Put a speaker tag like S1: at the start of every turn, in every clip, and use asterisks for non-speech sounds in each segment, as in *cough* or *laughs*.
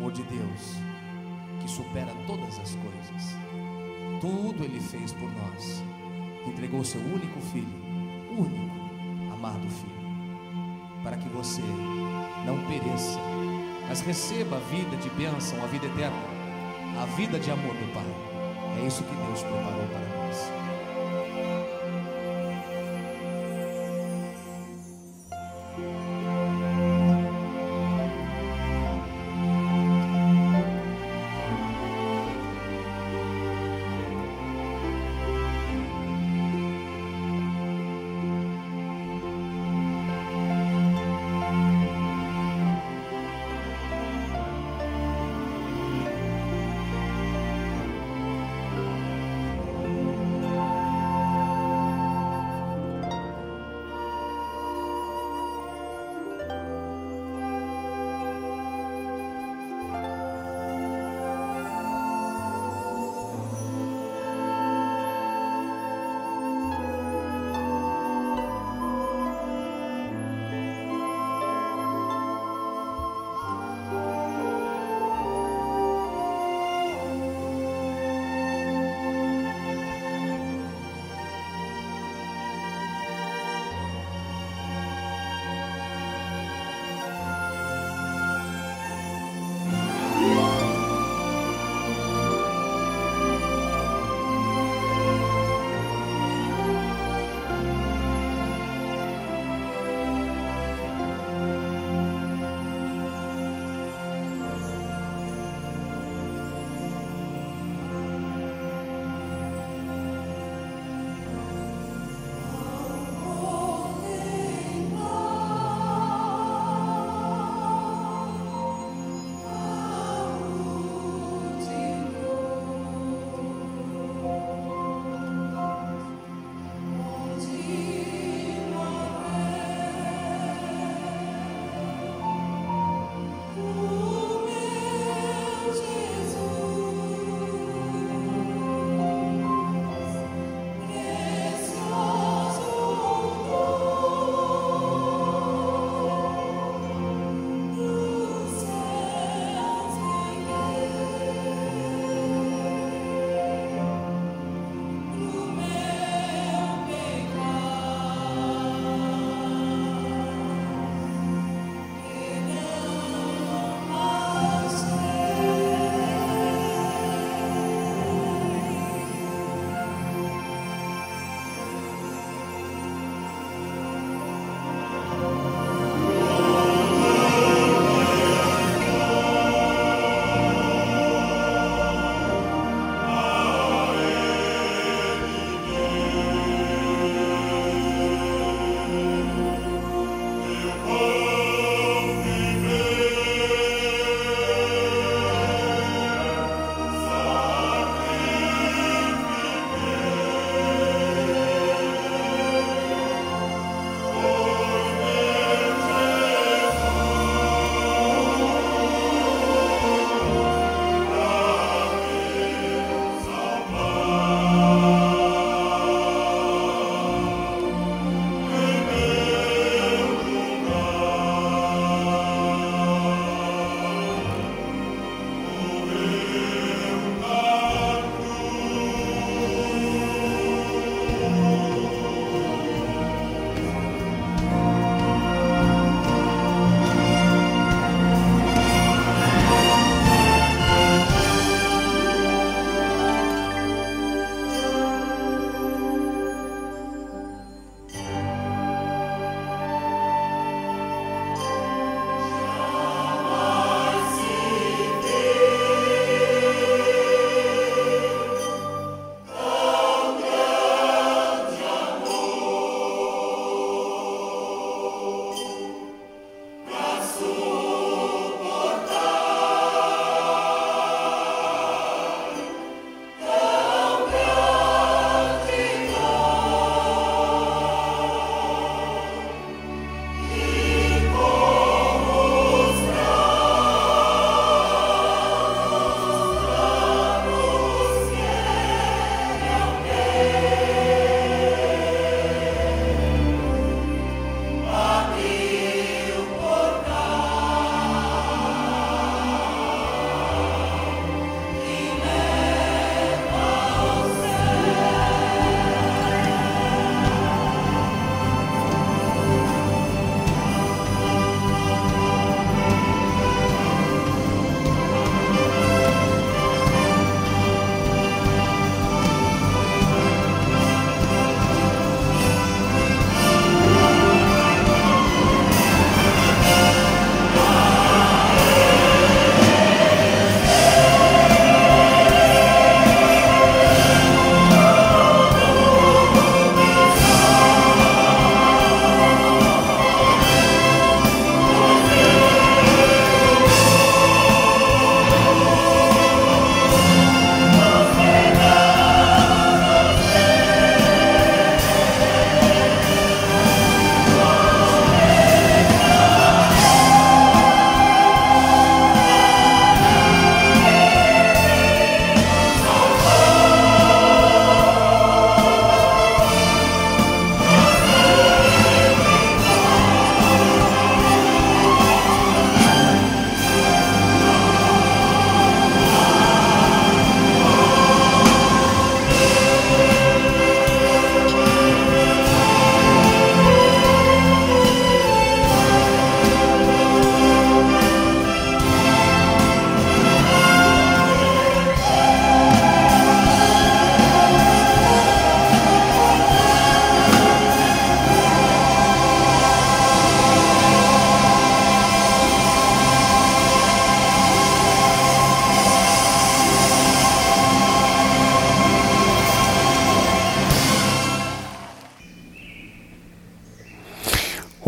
S1: amor de Deus que supera todas as coisas. Tudo Ele fez por nós. Entregou seu único filho, único, amado filho, para que você não pereça, mas receba a vida de bênção, a vida eterna, a vida de amor do Pai. É isso que Deus preparou para nós.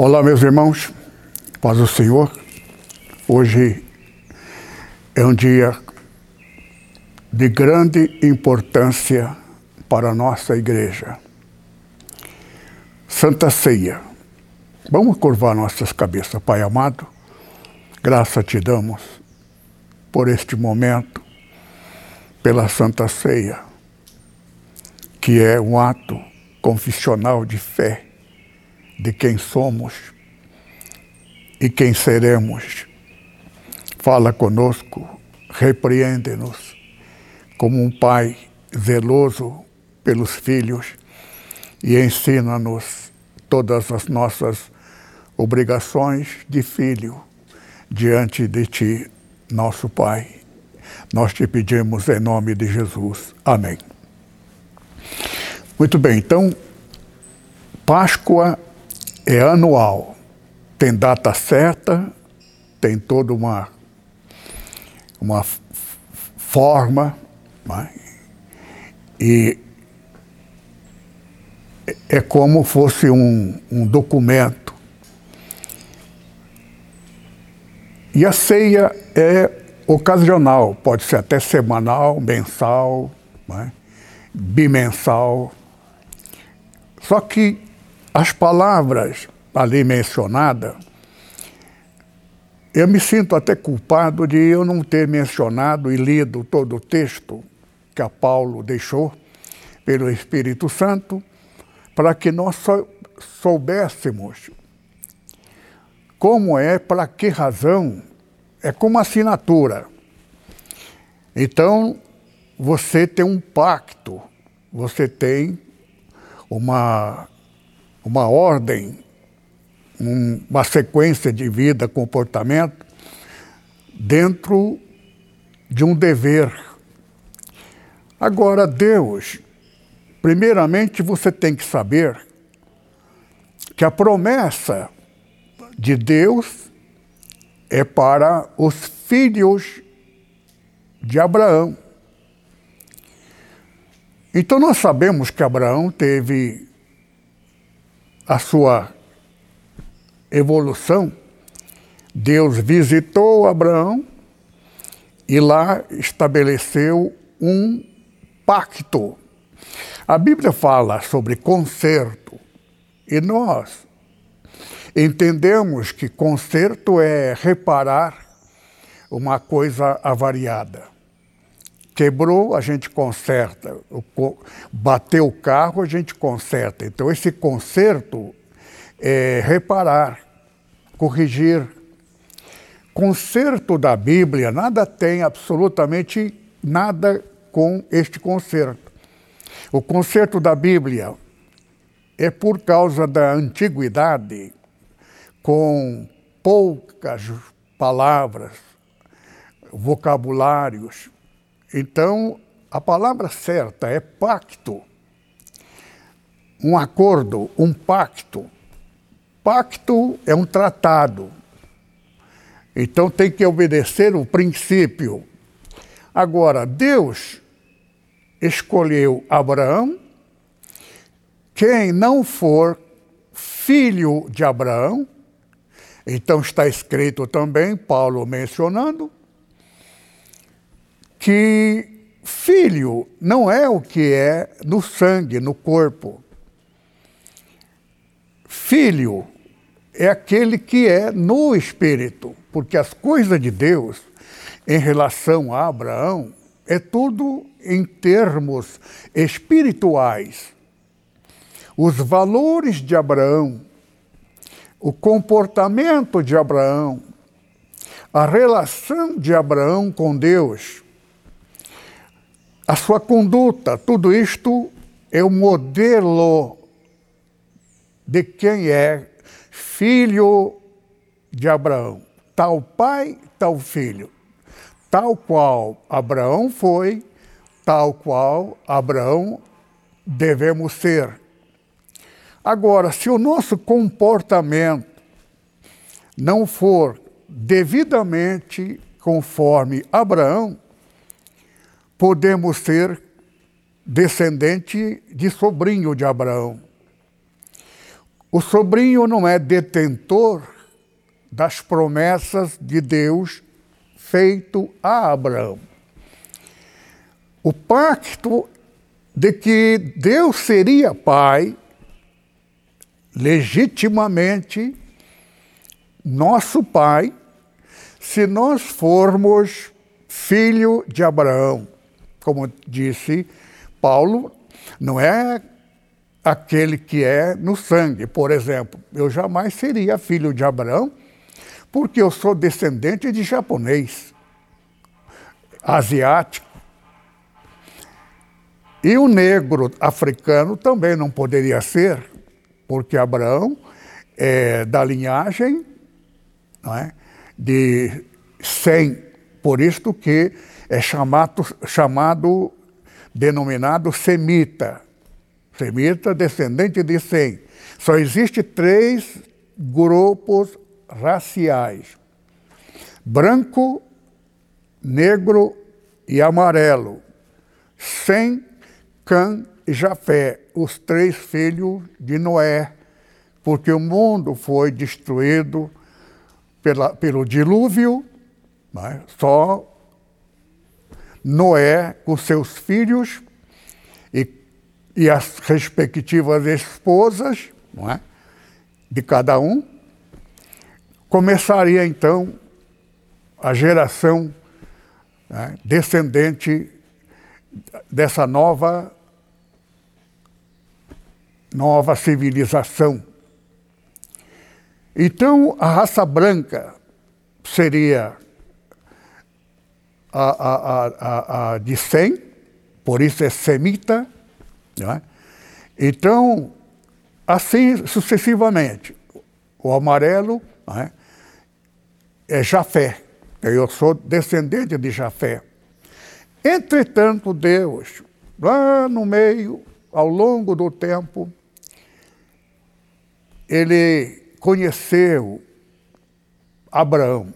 S2: Olá, meus irmãos, paz do Senhor. Hoje é um dia de grande importância para a nossa igreja. Santa Ceia. Vamos curvar nossas cabeças, Pai amado. Graça te damos por este momento, pela Santa Ceia, que é um ato confissional de fé de quem somos e quem seremos. Fala conosco, repreende-nos como um pai zeloso pelos filhos e ensina-nos todas as nossas obrigações de filho diante de ti, nosso Pai. Nós te pedimos em nome de Jesus. Amém. Muito bem, então, Páscoa é anual, tem data certa, tem toda uma, uma forma, né? e é como fosse um, um documento. E a ceia é ocasional, pode ser até semanal, mensal, né? bimensal. Só que as palavras ali mencionadas, eu me sinto até culpado de eu não ter mencionado e lido todo o texto que a Paulo deixou pelo Espírito Santo, para que nós soubéssemos como é, para que razão, é como assinatura. Então, você tem um pacto, você tem uma uma ordem, um, uma sequência de vida, comportamento, dentro de um dever. Agora, Deus, primeiramente você tem que saber que a promessa de Deus é para os filhos de Abraão. Então nós sabemos que Abraão teve a sua evolução, Deus visitou Abraão e lá estabeleceu um pacto. A Bíblia fala sobre conserto e nós entendemos que conserto é reparar uma coisa avariada. Quebrou, a gente conserta. Bateu o carro, a gente conserta. Então, esse conserto é reparar, corrigir. Conserto da Bíblia, nada tem, absolutamente nada com este conserto. O conserto da Bíblia é por causa da antiguidade, com poucas palavras, vocabulários, então, a palavra certa é pacto. Um acordo, um pacto. Pacto é um tratado. Então tem que obedecer o princípio. Agora, Deus escolheu Abraão. Quem não for filho de Abraão, então está escrito também, Paulo mencionando, que filho não é o que é no sangue, no corpo. Filho é aquele que é no espírito, porque as coisas de Deus em relação a Abraão é tudo em termos espirituais. Os valores de Abraão, o comportamento de Abraão, a relação de Abraão com Deus a sua conduta, tudo isto é o modelo de quem é filho de Abraão. Tal pai, tal filho. Tal qual Abraão foi, tal qual Abraão devemos ser. Agora, se o nosso comportamento não for devidamente conforme Abraão, podemos ser descendente de sobrinho de Abraão. o sobrinho não é detentor das promessas de Deus feito a Abraão. O pacto de que Deus seria pai legitimamente nosso pai se nós formos filho de Abraão. Como disse Paulo, não é aquele que é no sangue. Por exemplo, eu jamais seria filho de Abraão, porque eu sou descendente de japonês, asiático. E o negro africano também não poderia ser, porque Abraão é da linhagem não é, de Sem, por isto que é chamado, chamado denominado semita. Semita, descendente de Sem. Só existe três grupos raciais: branco, negro e amarelo. Sem, Cã e Jafé, os três filhos de Noé, porque o mundo foi destruído pela, pelo dilúvio, né? só Noé com seus filhos e, e as respectivas esposas não é? de cada um, começaria então a geração né, descendente dessa nova nova civilização. Então, a raça branca seria a, a, a, de Sem, por isso é semita. Né? Então, assim sucessivamente. O amarelo né? é Jafé. Eu sou descendente de Jafé. Entretanto, Deus, lá no meio, ao longo do tempo, ele conheceu Abraão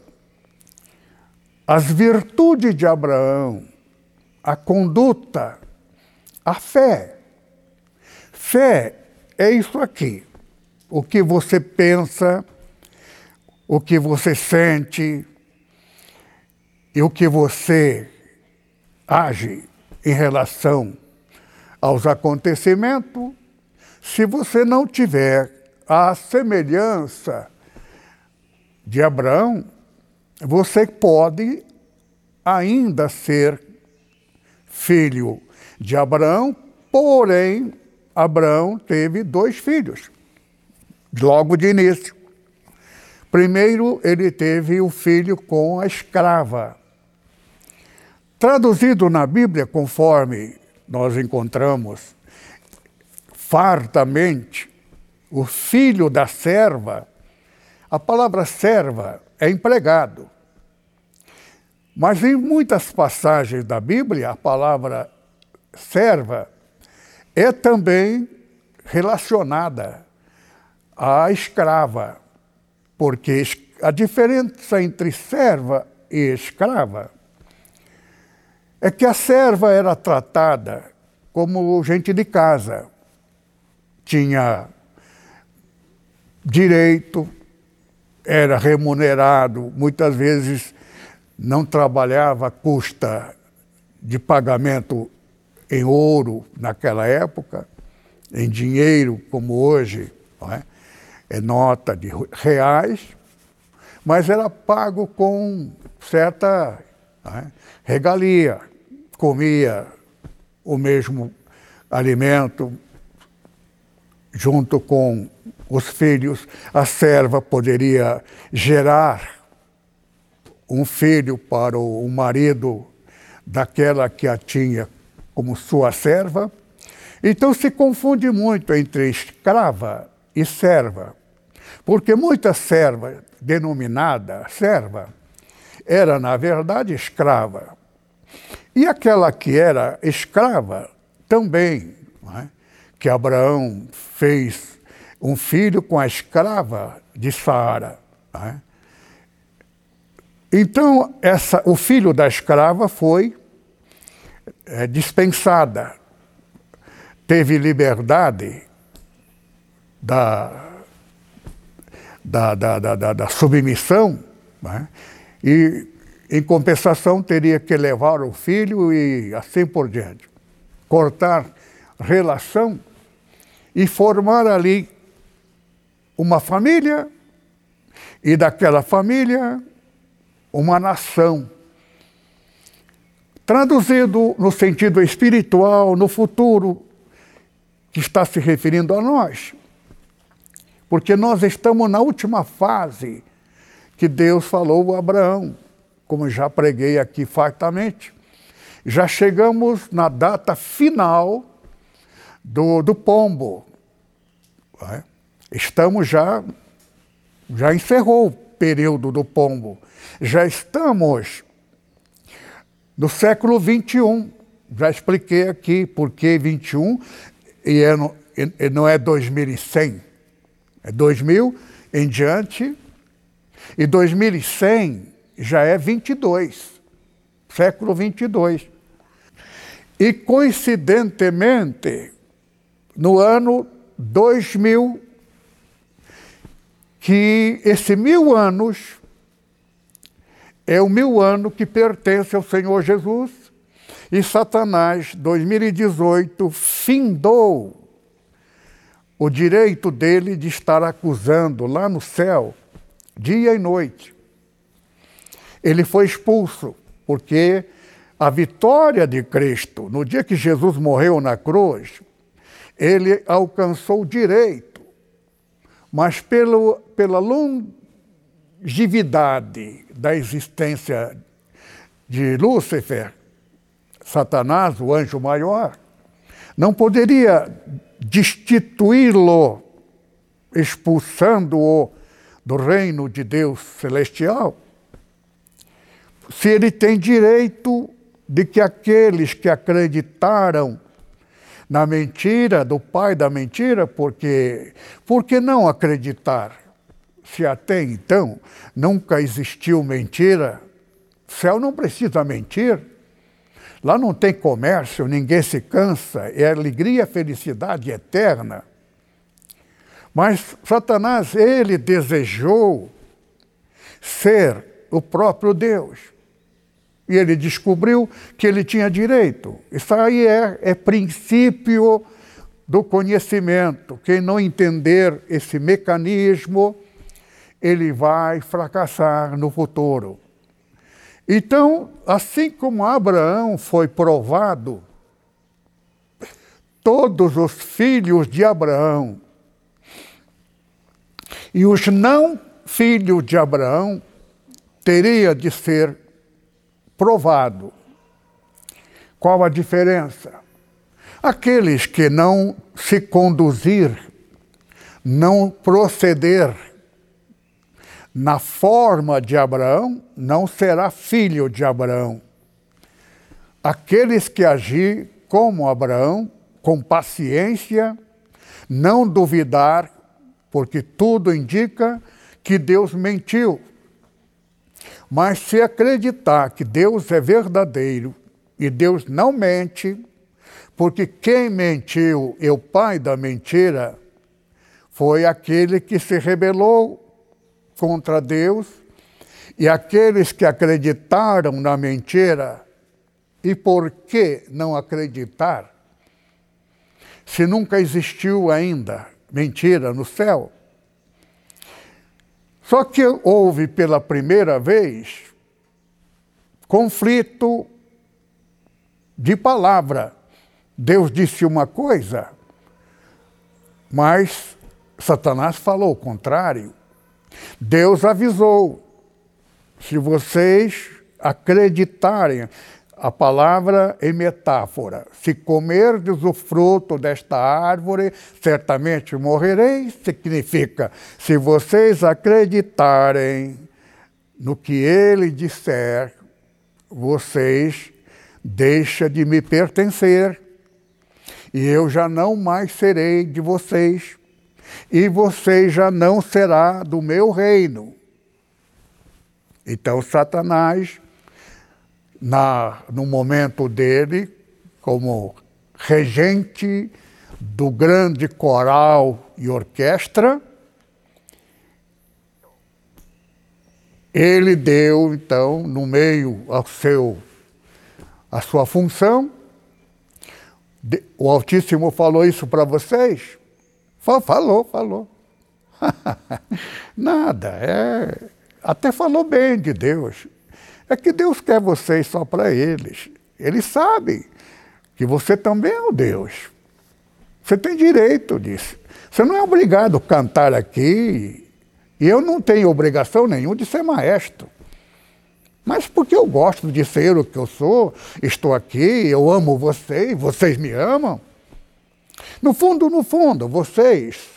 S2: as virtudes de Abraão, a conduta, a fé. Fé é isso aqui. O que você pensa, o que você sente e o que você age em relação aos acontecimentos, se você não tiver a semelhança de Abraão, você pode ainda ser filho de Abraão, porém, Abraão teve dois filhos, logo de início. Primeiro, ele teve o filho com a escrava. Traduzido na Bíblia, conforme nós encontramos fartamente, o filho da serva, a palavra serva é empregado. Mas em muitas passagens da Bíblia, a palavra serva é também relacionada à escrava, porque a diferença entre serva e escrava é que a serva era tratada como gente de casa, tinha direito, era remunerado, muitas vezes não trabalhava à custa de pagamento em ouro naquela época, em dinheiro como hoje, é? é nota de reais, mas era pago com certa é? regalia, comia o mesmo alimento junto com os filhos, a serva poderia gerar um filho para o marido daquela que a tinha como sua serva. Então se confunde muito entre escrava e serva, porque muita serva, denominada serva, era na verdade escrava. E aquela que era escrava também, é? que Abraão fez um filho com a escrava de Sara. Né? Então, essa, o filho da escrava foi é, dispensada, teve liberdade da da, da, da, da submissão, né? e em compensação teria que levar o filho e assim por diante. Cortar relação e formar ali uma família e daquela família uma nação. Traduzido no sentido espiritual, no futuro, que está se referindo a nós. Porque nós estamos na última fase que Deus falou a Abraão, como já preguei aqui fartamente. Já chegamos na data final do, do pombo. É? Estamos já, já encerrou o período do pombo. Já estamos no século 21. Já expliquei aqui por que 21 e, é no, e não é 2100. É 2000 em diante. E 2100 já é 22. Século 22. E coincidentemente, no ano 2000, que esse mil anos é o mil ano que pertence ao Senhor Jesus e Satanás, 2018, findou o direito dele de estar acusando lá no céu, dia e noite. Ele foi expulso, porque a vitória de Cristo, no dia que Jesus morreu na cruz, ele alcançou o direito, mas pelo, pela longevidade da existência de Lúcifer, Satanás, o anjo maior, não poderia destituí-lo, expulsando-o do reino de Deus celestial, se ele tem direito de que aqueles que acreditaram na mentira do pai da mentira, porque por que não acreditar? Se até então nunca existiu mentira, céu não precisa mentir. Lá não tem comércio, ninguém se cansa, é alegria, felicidade eterna. Mas Satanás, ele desejou ser o próprio Deus. E ele descobriu que ele tinha direito. Isso aí é, é princípio do conhecimento. Quem não entender esse mecanismo, ele vai fracassar no futuro. Então, assim como Abraão foi provado, todos os filhos de Abraão e os não filhos de Abraão teria de ser provado. Qual a diferença? Aqueles que não se conduzir, não proceder na forma de Abraão, não será filho de Abraão. Aqueles que agir como Abraão, com paciência, não duvidar, porque tudo indica que Deus mentiu. Mas se acreditar que Deus é verdadeiro e Deus não mente, porque quem mentiu é o pai da mentira, foi aquele que se rebelou contra Deus, e aqueles que acreditaram na mentira, e por que não acreditar? Se nunca existiu ainda mentira no céu, só que houve pela primeira vez conflito de palavra. Deus disse uma coisa, mas Satanás falou o contrário. Deus avisou: se vocês acreditarem, a palavra é metáfora. Se comerdes o fruto desta árvore, certamente morrereis. Significa, se vocês acreditarem no que ele disser, vocês deixam de me pertencer. E eu já não mais serei de vocês. E vocês já não será do meu reino. Então Satanás na, no momento dele, como regente do grande coral e orquestra, ele deu, então, no meio ao seu, a sua função. O Altíssimo falou isso para vocês? Falou, falou. *laughs* Nada, é, até falou bem de Deus. É que Deus quer vocês só para eles. Ele sabe que você também é o Deus. Você tem direito disso. Você não é obrigado a cantar aqui. E eu não tenho obrigação nenhuma de ser maestro. Mas porque eu gosto de ser o que eu sou, estou aqui, eu amo vocês, vocês me amam. No fundo, no fundo, vocês,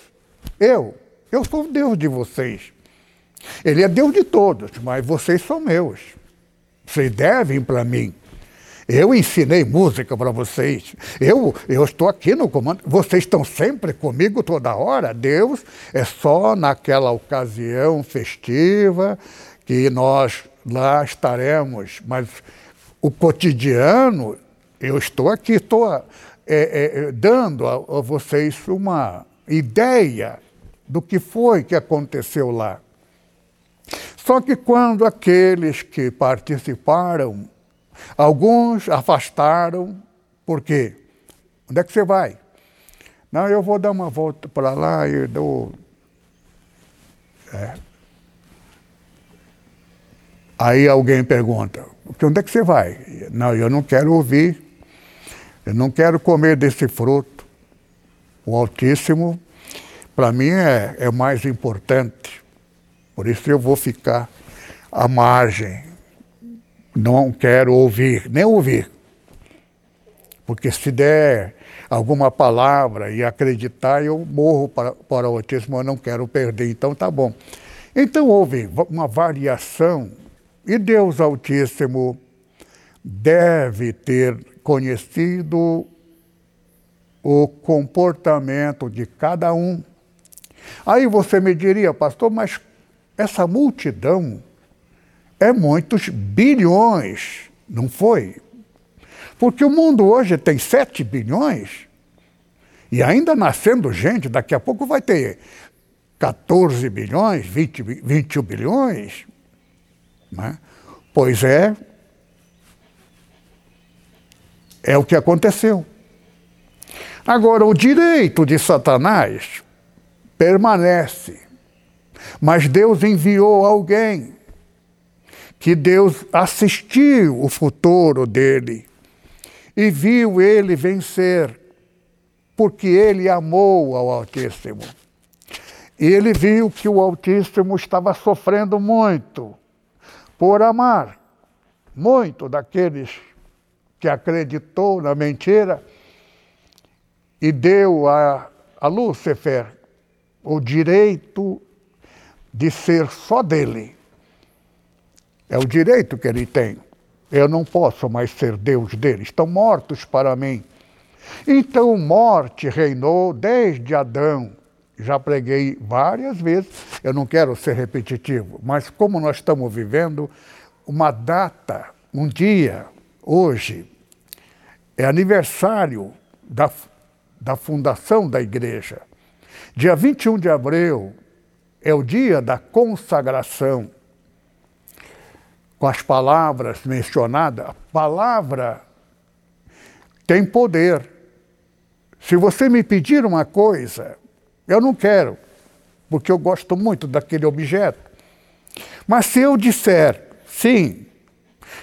S2: eu, eu sou Deus de vocês. Ele é Deus de todos, mas vocês são meus. Vocês devem para mim. Eu ensinei música para vocês. Eu, eu estou aqui no comando. Vocês estão sempre comigo toda hora. Deus é só naquela ocasião festiva que nós lá estaremos. Mas o cotidiano, eu estou aqui, estou é, é, dando a, a vocês uma ideia do que foi que aconteceu lá. Só que quando aqueles que participaram Alguns afastaram, por quê? Onde é que você vai? Não, eu vou dar uma volta para lá e dou. É. Aí alguém pergunta: onde é que você vai? Não, eu não quero ouvir, eu não quero comer desse fruto. O Altíssimo, para mim, é, é mais importante. Por isso eu vou ficar à margem não quero ouvir, nem ouvir. Porque se der alguma palavra e acreditar, eu morro para, para o autismo, eu não quero perder, então tá bom. Então houve uma variação, e Deus Altíssimo deve ter conhecido o comportamento de cada um. Aí você me diria, pastor, mas essa multidão é muitos bilhões, não foi? Porque o mundo hoje tem 7 bilhões e ainda nascendo gente, daqui a pouco vai ter 14 bilhões, 20, 21 bilhões. Né? Pois é, é o que aconteceu. Agora, o direito de Satanás permanece, mas Deus enviou alguém que Deus assistiu o futuro dele e viu ele vencer, porque ele amou ao Altíssimo. E ele viu que o Altíssimo estava sofrendo muito por amar muito daqueles que acreditou na mentira e deu a, a Lúcifer o direito de ser só dele é o direito que ele tem. Eu não posso mais ser Deus deles, estão mortos para mim. Então, morte reinou desde Adão. Já preguei várias vezes, eu não quero ser repetitivo, mas como nós estamos vivendo uma data, um dia, hoje, é aniversário da, da fundação da igreja. Dia 21 de abril é o dia da consagração com as palavras mencionadas, a palavra tem poder. Se você me pedir uma coisa, eu não quero, porque eu gosto muito daquele objeto. Mas se eu disser sim,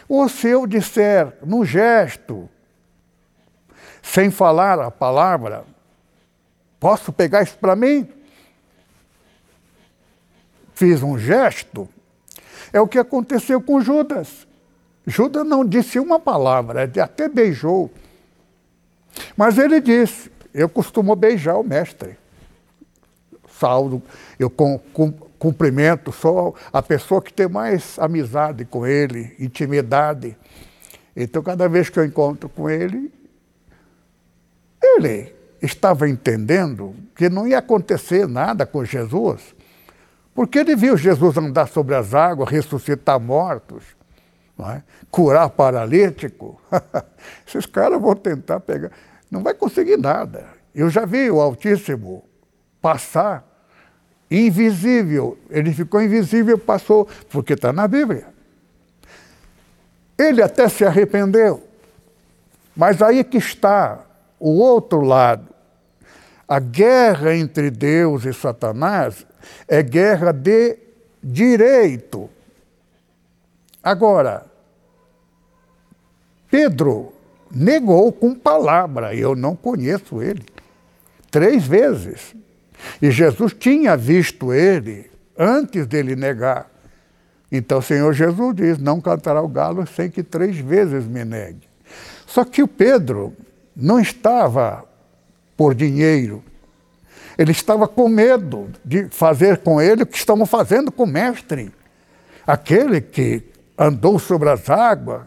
S2: ou se eu disser no gesto, sem falar a palavra, posso pegar isso para mim? Fiz um gesto, é o que aconteceu com Judas. Judas não disse uma palavra, até beijou. Mas ele disse: Eu costumo beijar o mestre. Saulo, eu cumprimento, sou a pessoa que tem mais amizade com ele, intimidade. Então, cada vez que eu encontro com ele, ele estava entendendo que não ia acontecer nada com Jesus. Porque ele viu Jesus andar sobre as águas, ressuscitar mortos, é? curar paralítico. *laughs* Esses caras vão tentar pegar. Não vai conseguir nada. Eu já vi o Altíssimo passar invisível. Ele ficou invisível, passou, porque está na Bíblia. Ele até se arrependeu. Mas aí que está o outro lado. A guerra entre Deus e Satanás é guerra de direito. Agora, Pedro negou com palavra, eu não conheço ele, três vezes. E Jesus tinha visto ele antes dele negar. Então o Senhor Jesus diz: Não cantará o galo sem que três vezes me negue. Só que o Pedro não estava por dinheiro. Ele estava com medo de fazer com ele o que estamos fazendo com o mestre. Aquele que andou sobre as águas,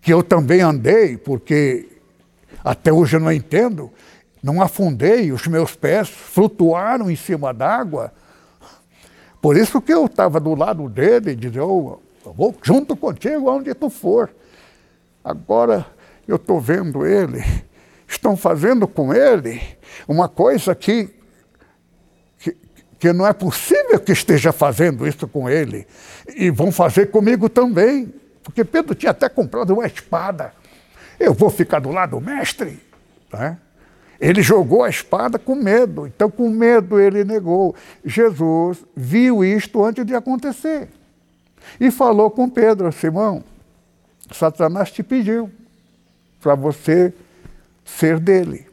S2: que eu também andei, porque até hoje eu não entendo, não afundei, os meus pés flutuaram em cima d'água. Por isso que eu estava do lado dele e dizia, oh, eu vou junto contigo aonde tu for. Agora eu estou vendo ele, estão fazendo com ele uma coisa que, que, que não é possível que esteja fazendo isso com ele. E vão fazer comigo também. Porque Pedro tinha até comprado uma espada. Eu vou ficar do lado do mestre? Né? Ele jogou a espada com medo, então com medo ele negou. Jesus viu isto antes de acontecer e falou com Pedro: Simão, Satanás te pediu para você ser dele,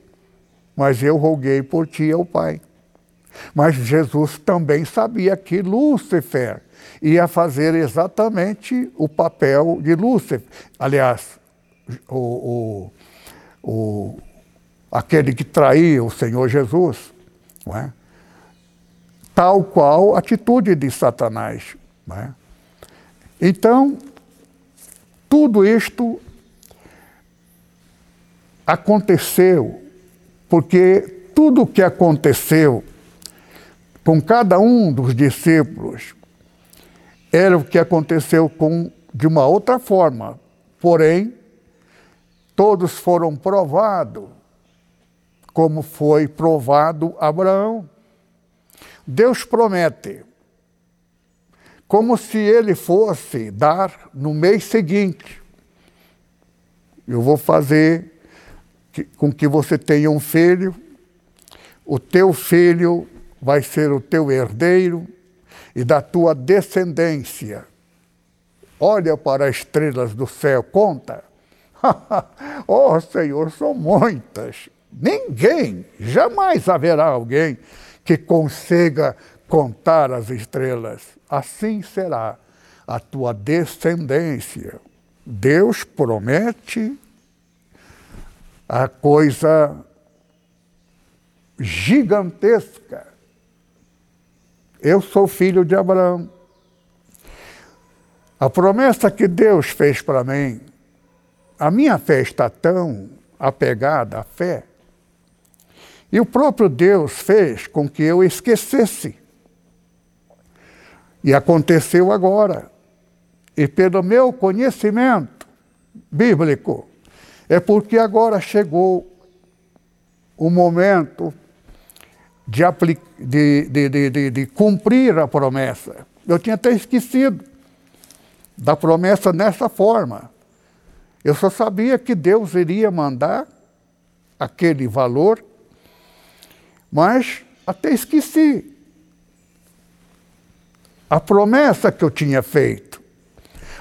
S2: mas eu roguei por ti ao Pai. Mas Jesus também sabia que Lúcifer ia fazer exatamente o papel de Lúcifer. Aliás, o, o, o aquele que traía o Senhor Jesus, não é? tal qual a atitude de Satanás. É? Então, tudo isto aconteceu porque tudo o que aconteceu com cada um dos discípulos era o que aconteceu com de uma outra forma, porém todos foram provados como foi provado Abraão. Deus promete, como se ele fosse dar no mês seguinte. Eu vou fazer com que você tenha um filho, o teu filho vai ser o teu herdeiro e da tua descendência. Olha para as estrelas do céu, conta. *laughs* oh Senhor, são muitas. Ninguém, jamais haverá alguém que consiga contar as estrelas. Assim será a tua descendência. Deus promete a coisa gigantesca. Eu sou filho de Abraão. A promessa que Deus fez para mim, a minha fé está tão apegada à fé e o próprio Deus fez com que eu esquecesse. E aconteceu agora. E pelo meu conhecimento bíblico, é porque agora chegou o momento de, de, de, de, cumprir a promessa. Eu tinha até esquecido da promessa nessa forma. Eu só sabia que Deus iria mandar aquele valor mas até esqueci a promessa que eu tinha feito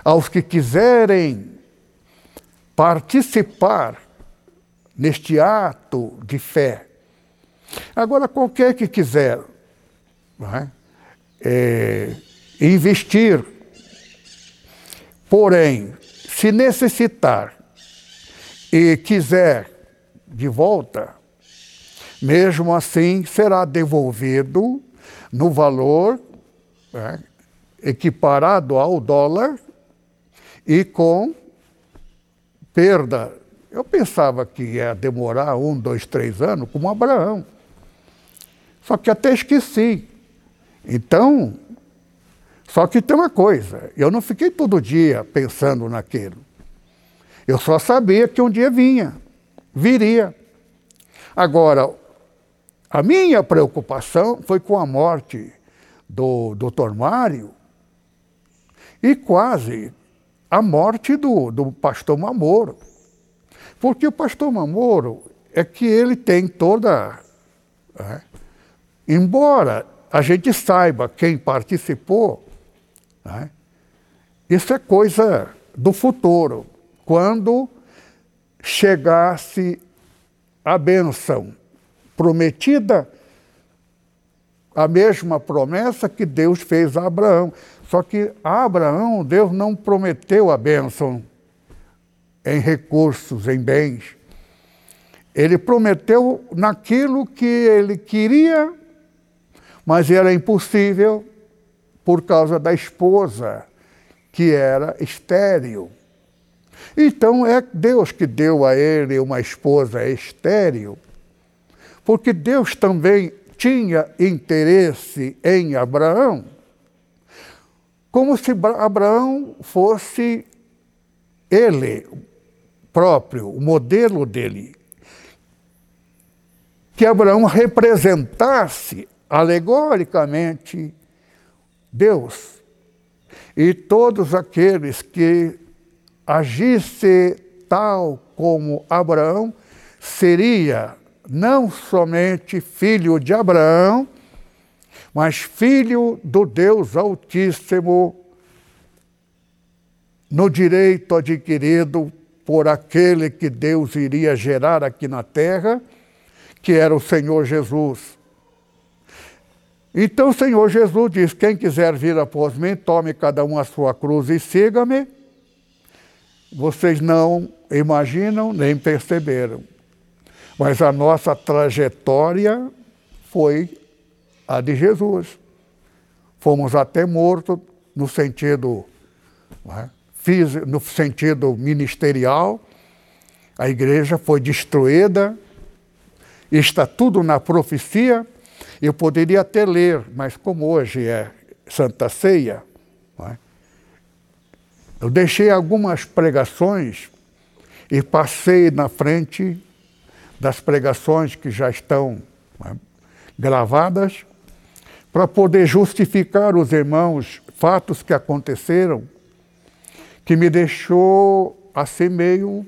S2: aos que quiserem participar neste ato de fé. Agora, qualquer que quiser é? É, investir, porém, se necessitar e quiser de volta, mesmo assim, será devolvido no valor é, equiparado ao dólar e com perda. Eu pensava que ia demorar um, dois, três anos, como Abraão. Só que até esqueci. Então, só que tem uma coisa: eu não fiquei todo dia pensando naquilo. Eu só sabia que um dia vinha, viria. Agora, A minha preocupação foi com a morte do Dr. Mário e quase a morte do, do pastor Mamoro. Porque o pastor Mamoro é que ele tem toda. É, embora a gente saiba quem participou, é, isso é coisa do futuro. Quando chegasse a bênção prometida, a mesma promessa que Deus fez a Abraão. Só que a Abraão, Deus não prometeu a bênção em recursos, em bens. Ele prometeu naquilo que ele queria, mas era impossível por causa da esposa, que era estéril. Então é Deus que deu a ele uma esposa estéril, porque Deus também tinha interesse em Abraão, como se Abraão fosse ele próprio, o modelo dele. Que Abraão representasse alegoricamente Deus. E todos aqueles que agisse tal como Abraão, seria não somente filho de Abraão, mas filho do Deus Altíssimo, no direito adquirido por aquele que Deus iria gerar aqui na terra, que era o Senhor Jesus. Então o Senhor Jesus diz: Quem quiser vir após mim, tome cada um a sua cruz e siga-me vocês não imaginam nem perceberam. Mas a nossa trajetória foi a de Jesus. Fomos até mortos no sentido é, físico, no sentido ministerial. A igreja foi destruída. Está tudo na profecia. Eu poderia até ler, mas como hoje é Santa Ceia, é? Eu deixei algumas pregações e passei na frente das pregações que já estão né, gravadas para poder justificar os irmãos fatos que aconteceram que me deixou assim meio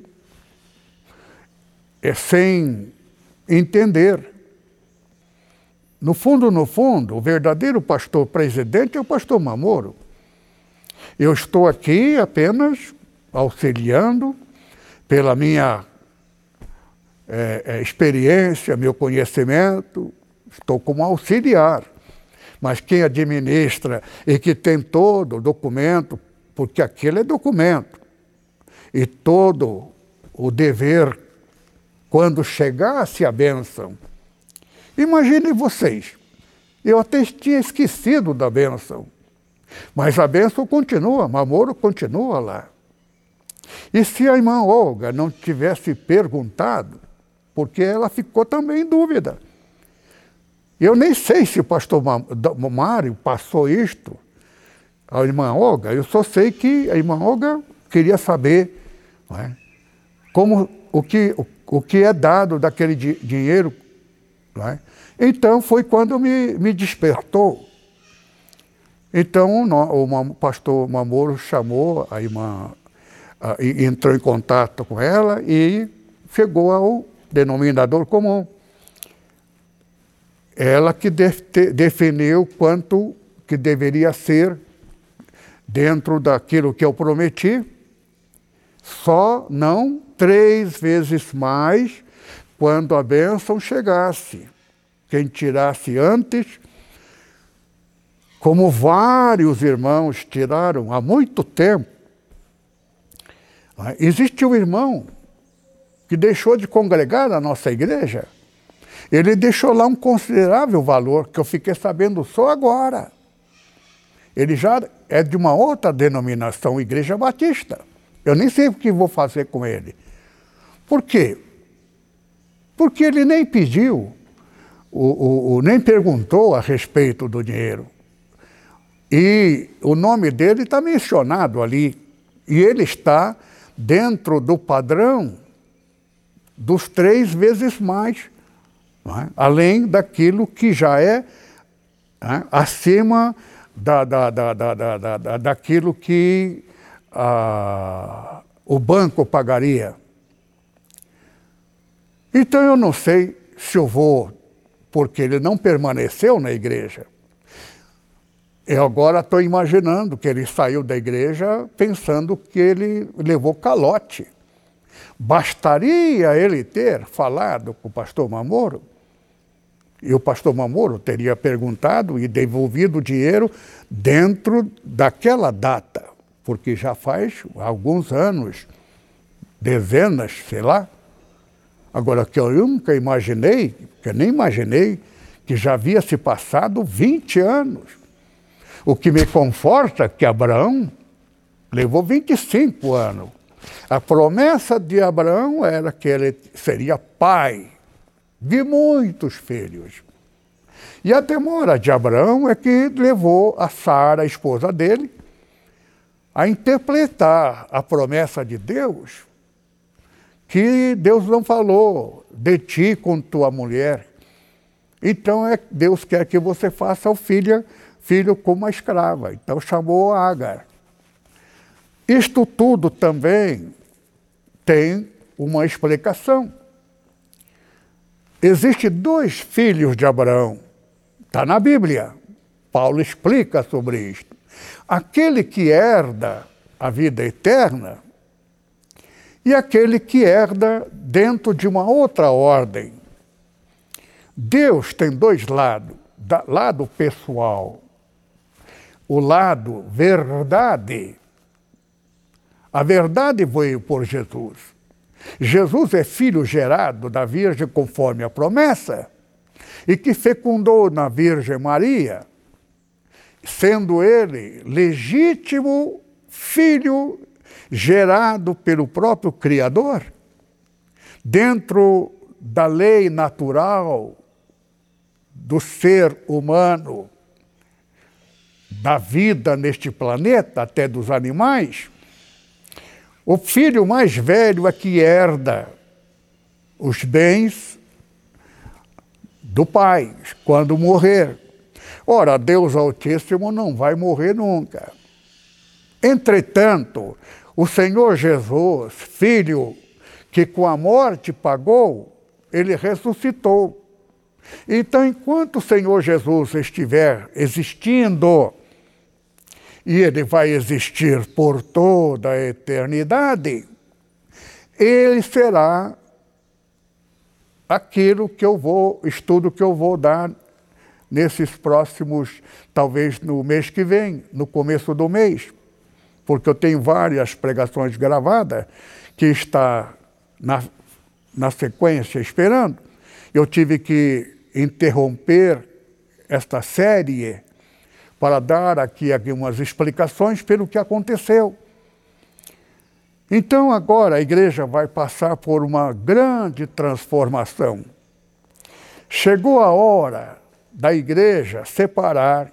S2: é, sem entender. No fundo, no fundo, o verdadeiro pastor presidente é o pastor Mamoro. Eu estou aqui apenas auxiliando pela minha é, é, experiência, meu conhecimento, estou como auxiliar. Mas quem administra e que tem todo o documento, porque aquele é documento, e todo o dever, quando chegasse a bênção. Imaginem vocês, eu até tinha esquecido da bênção. Mas a bênção continua, Mamoro continua lá. E se a irmã Olga não tivesse perguntado, porque ela ficou também em dúvida. Eu nem sei se o pastor Mário passou isto à irmã Olga, eu só sei que a irmã Olga queria saber é? como, o, que, o, o, que é dado daquele di dinheiro. É? Então foi quando me, me despertou então o pastor Mamoro chamou a irmã, entrou em contato com ela e chegou ao denominador comum. Ela que definiu quanto que deveria ser dentro daquilo que eu prometi, só não três vezes mais quando a bênção chegasse. Quem tirasse antes como vários irmãos tiraram há muito tempo. Existe um irmão que deixou de congregar na nossa igreja. Ele deixou lá um considerável valor, que eu fiquei sabendo só agora. Ele já é de uma outra denominação, Igreja Batista. Eu nem sei o que vou fazer com ele. Por quê? Porque ele nem pediu, o, o, o nem perguntou a respeito do dinheiro. E o nome dele está mencionado ali. E ele está dentro do padrão dos três vezes mais é? além daquilo que já é, é? acima da, da, da, da, da, da, daquilo que ah, o banco pagaria. Então eu não sei se eu vou, porque ele não permaneceu na igreja. Eu agora estou imaginando que ele saiu da igreja pensando que ele levou calote. Bastaria ele ter falado com o pastor Mamoro, e o pastor Mamoro teria perguntado e devolvido o dinheiro dentro daquela data, porque já faz alguns anos, dezenas, sei lá. Agora, que eu nunca imaginei, que eu nem imaginei, que já havia se passado 20 anos. O que me conforta é que Abraão levou 25 anos. A promessa de Abraão era que ele seria pai de muitos filhos. E a demora de Abraão é que levou a Sara, a esposa dele, a interpretar a promessa de Deus, que Deus não falou de ti com tua mulher. Então é Deus quer que você faça o filho, filho como uma escrava. Então chamou Agar. Isto tudo também tem uma explicação. Existem dois filhos de Abraão. Está na Bíblia. Paulo explica sobre isto. Aquele que herda a vida eterna e aquele que herda dentro de uma outra ordem. Deus tem dois lados: lado pessoal, o lado verdade a verdade veio por Jesus. Jesus é filho gerado da Virgem conforme a promessa e que fecundou na Virgem Maria, sendo ele legítimo filho gerado pelo próprio Criador, dentro da lei natural do ser humano, da vida neste planeta, até dos animais o filho mais velho é que herda os bens do pai quando morrer. Ora, Deus Altíssimo não vai morrer nunca. Entretanto, o Senhor Jesus, filho que com a morte pagou, ele ressuscitou. Então, enquanto o Senhor Jesus estiver existindo, e ele vai existir por toda a eternidade, ele será aquilo que eu vou, estudo que eu vou dar nesses próximos, talvez no mês que vem, no começo do mês, porque eu tenho várias pregações gravadas que está na, na sequência esperando. Eu tive que interromper esta série para dar aqui algumas explicações pelo que aconteceu. Então, agora a igreja vai passar por uma grande transformação. Chegou a hora da igreja separar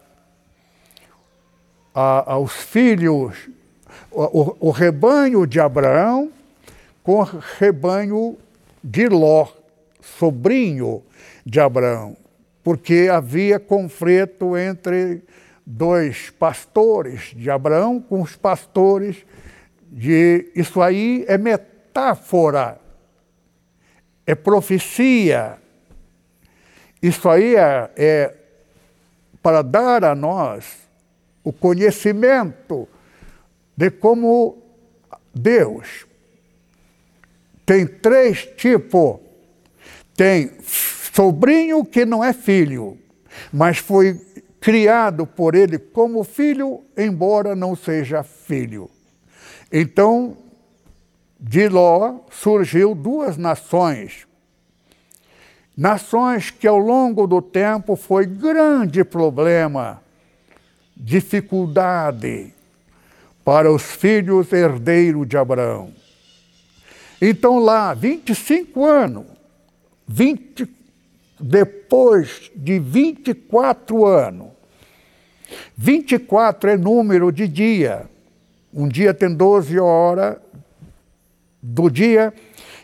S2: a, aos filhos, o, o rebanho de Abraão com o rebanho de Ló, sobrinho de Abraão, porque havia conflito entre dois pastores de Abraão com os pastores de. Isso aí é metáfora, é profecia. Isso aí é, é para dar a nós o conhecimento de como Deus tem três tipos. Tem sobrinho que não é filho, mas foi criado por ele como filho, embora não seja filho. Então, de Ló surgiu duas nações. Nações que ao longo do tempo foi grande problema, dificuldade para os filhos herdeiros de Abraão. Então lá, 25 anos, 20, depois de 24 anos, 24 é número de dia. Um dia tem 12 horas do dia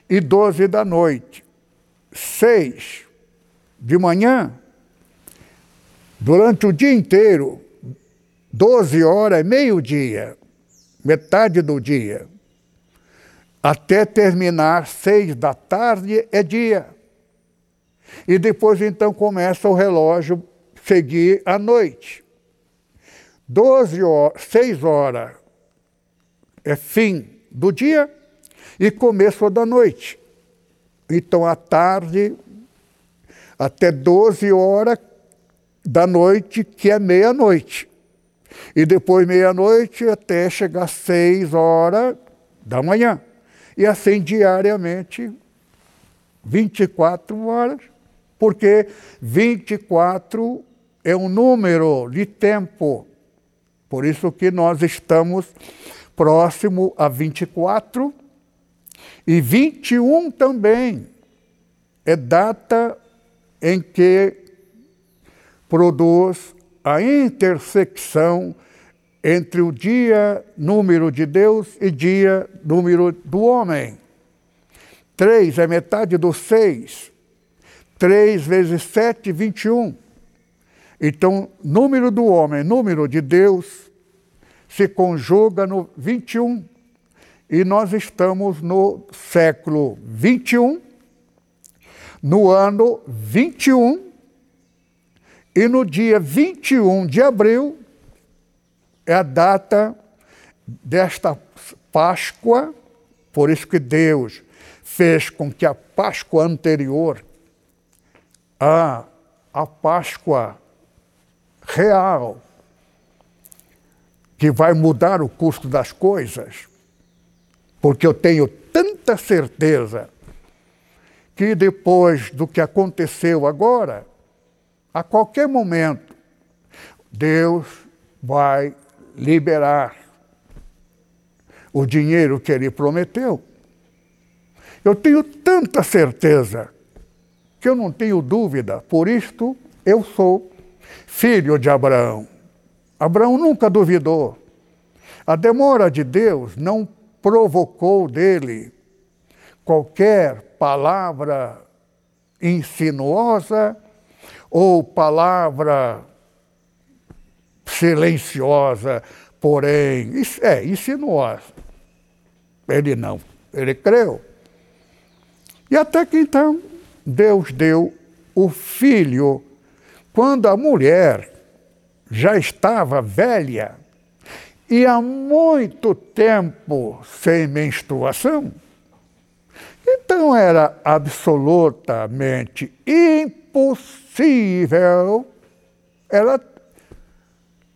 S2: e 12 da noite. Seis de manhã, durante o dia inteiro, 12 horas, meio-dia, metade do dia, até terminar seis da tarde é dia. E depois então começa o relógio seguir à noite. 12 horas, 6 horas é fim do dia e começo da noite. Então, à tarde, até 12 horas da noite, que é meia-noite. E depois meia-noite até chegar às 6 horas da manhã. E assim diariamente, 24 horas, porque 24 é um número de tempo. Por isso que nós estamos próximo a 24 e 21 também é data em que produz a intersecção entre o dia número de Deus e dia número do homem. Três é metade do seis. Três vezes sete, vinte e um. Então, número do homem, número de Deus, se conjuga no 21. E nós estamos no século 21, no ano 21, e no dia 21 de abril é a data desta Páscoa, por isso que Deus fez com que a Páscoa anterior a, a Páscoa real, que vai mudar o curso das coisas, porque eu tenho tanta certeza que depois do que aconteceu agora, a qualquer momento, Deus vai liberar o dinheiro que ele prometeu. Eu tenho tanta certeza que eu não tenho dúvida, por isto eu sou filho de Abraão. Abraão nunca duvidou. A demora de Deus não provocou dele qualquer palavra insinuosa ou palavra silenciosa, porém, é insinuosa. Ele não, ele creu. E até que então Deus deu o filho quando a mulher já estava velha e há muito tempo sem menstruação. Então era absolutamente impossível ela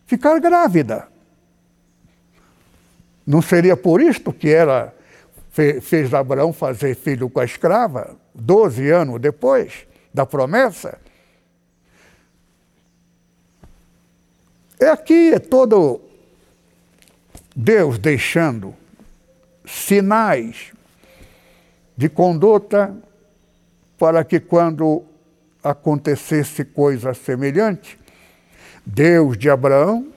S2: ficar grávida. Não seria por isto que ela fez Abraão fazer filho com a escrava, 12 anos depois da promessa? É aqui é todo Deus deixando sinais de conduta para que quando acontecesse coisa semelhante, Deus de Abraão,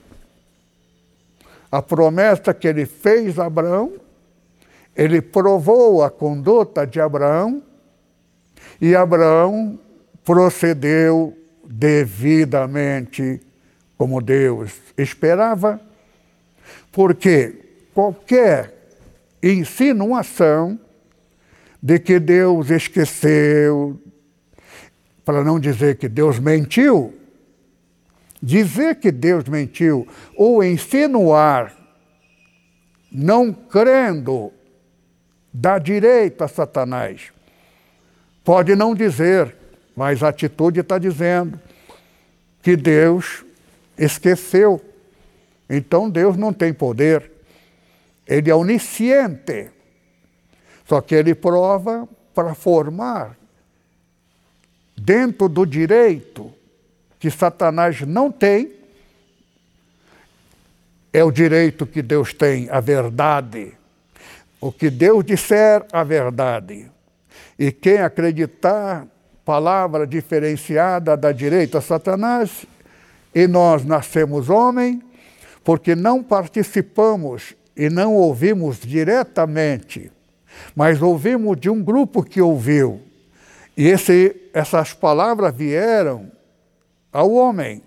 S2: a promessa que ele fez a Abraão, ele provou a conduta de Abraão e Abraão procedeu devidamente como Deus esperava, porque qualquer insinuação de que Deus esqueceu, para não dizer que Deus mentiu, dizer que Deus mentiu ou insinuar, não crendo, dá direito a Satanás. Pode não dizer, mas a atitude está dizendo que Deus esqueceu. Então Deus não tem poder. Ele é onisciente. Só que ele prova para formar dentro do direito que Satanás não tem, é o direito que Deus tem, a verdade. O que Deus disser, a verdade. E quem acreditar, palavra diferenciada da direita Satanás, e nós nascemos homem, porque não participamos e não ouvimos diretamente, mas ouvimos de um grupo que ouviu. E esse, essas palavras vieram ao homem.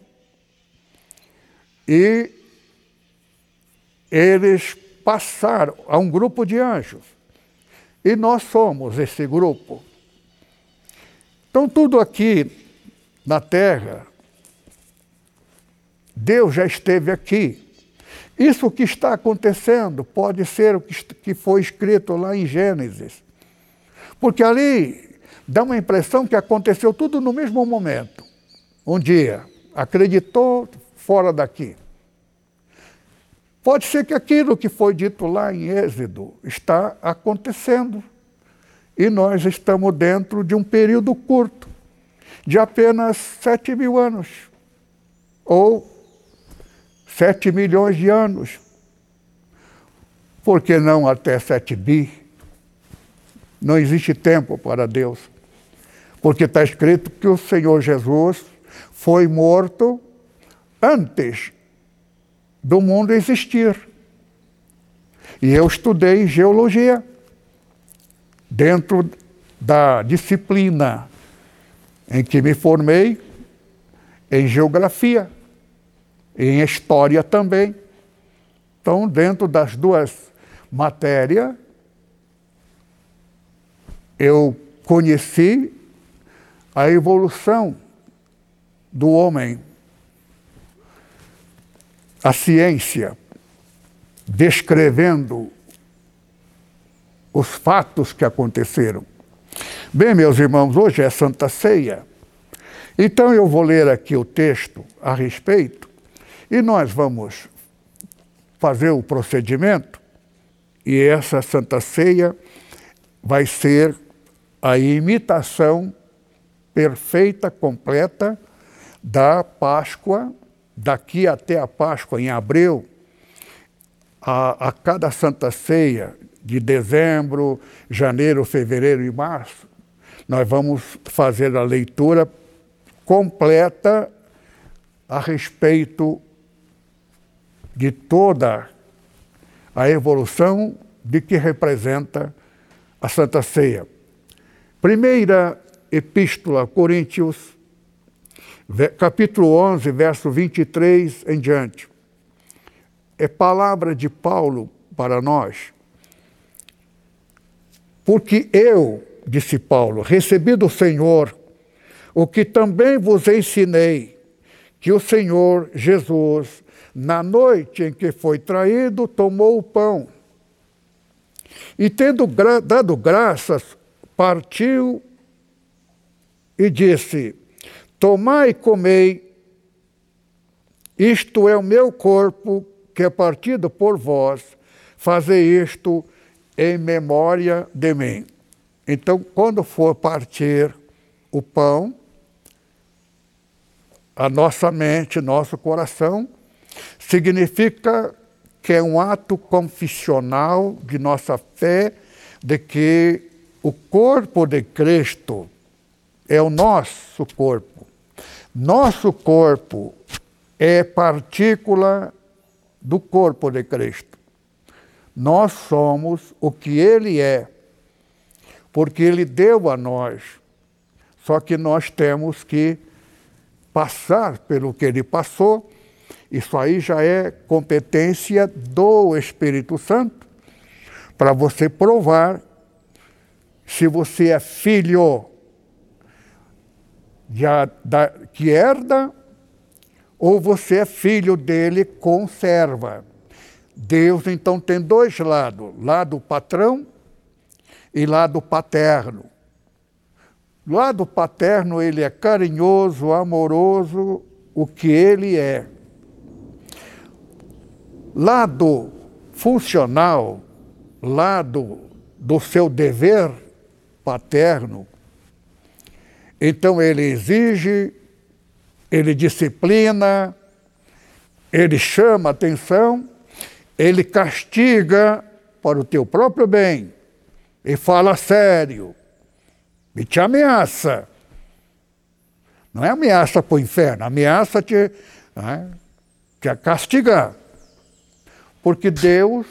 S2: E eles passaram a um grupo de anjos. E nós somos esse grupo. Então, tudo aqui na terra, Deus já esteve aqui. Isso que está acontecendo pode ser o que foi escrito lá em Gênesis. Porque ali dá uma impressão que aconteceu tudo no mesmo momento. Um dia, acreditou fora daqui. Pode ser que aquilo que foi dito lá em Êxodo está acontecendo. E nós estamos dentro de um período curto, de apenas sete mil anos, ou sete milhões de anos. Por que não até sete bi? Não existe tempo para Deus. Porque está escrito que o Senhor Jesus foi morto antes do mundo existir. E eu estudei geologia dentro da disciplina em que me formei em geografia, em história também. Então, dentro das duas matérias, eu conheci a evolução do homem a ciência descrevendo os fatos que aconteceram. Bem, meus irmãos, hoje é Santa Ceia. Então eu vou ler aqui o texto a respeito e nós vamos fazer o procedimento e essa Santa Ceia vai ser a imitação perfeita, completa da Páscoa daqui até a Páscoa, em abril, a, a cada Santa Ceia de dezembro, janeiro, fevereiro e março, nós vamos fazer a leitura completa a respeito de toda a evolução de que representa a Santa Ceia. Primeira Epístola Coríntios, capítulo 11, verso 23 em diante. É palavra de Paulo para nós. Porque eu, disse Paulo, recebi do Senhor o que também vos ensinei, que o Senhor Jesus, na noite em que foi traído, tomou o pão e, tendo gra dado graças, partiu e disse: Tomai e comei, isto é o meu corpo que é partido por vós, fazei isto em memória de mim. Então, quando for partir o pão, a nossa mente, nosso coração, significa que é um ato confissional de nossa fé de que o corpo de Cristo é o nosso corpo. Nosso corpo é partícula do corpo de Cristo. Nós somos o que Ele é, porque Ele deu a nós. Só que nós temos que passar pelo que Ele passou. Isso aí já é competência do Espírito Santo, para você provar se você é filho de, da, que herda, ou você é filho dele, conserva. Deus então tem dois lados: lado patrão e lado paterno. Lado paterno, ele é carinhoso, amoroso, o que ele é. Lado funcional, lado do seu dever paterno, então ele exige, ele disciplina, ele chama atenção, ele castiga para o teu próprio bem e fala sério e te ameaça. Não é ameaça para o inferno, ameaça te, é, te castigar. Porque Deus,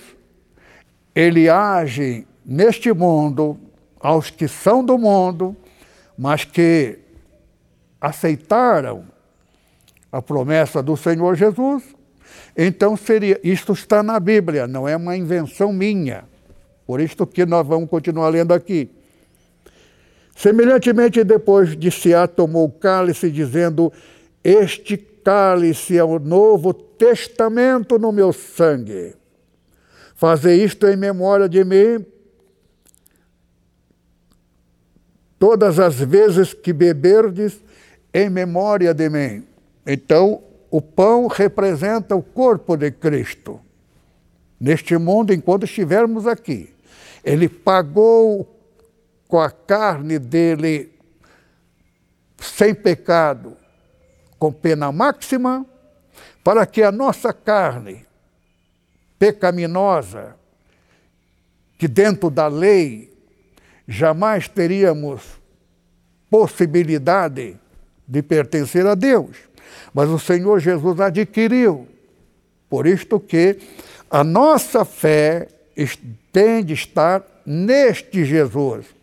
S2: ele age neste mundo, aos que são do mundo, mas que aceitaram a promessa do Senhor Jesus, então seria, isto está na Bíblia, não é uma invenção minha. Por isto que nós vamos continuar lendo aqui. Semelhantemente, depois de Siá, tomou o cálice, dizendo: Este cálice é o novo testamento no meu sangue. Fazer isto em memória de mim, todas as vezes que beberdes, em memória de mim. Então, o pão representa o corpo de Cristo. Neste mundo, enquanto estivermos aqui, ele pagou com a carne dele sem pecado, com pena máxima, para que a nossa carne pecaminosa, que dentro da lei jamais teríamos possibilidade de pertencer a Deus, mas o Senhor Jesus adquiriu. Por isto que a nossa fé tem de estar neste Jesus.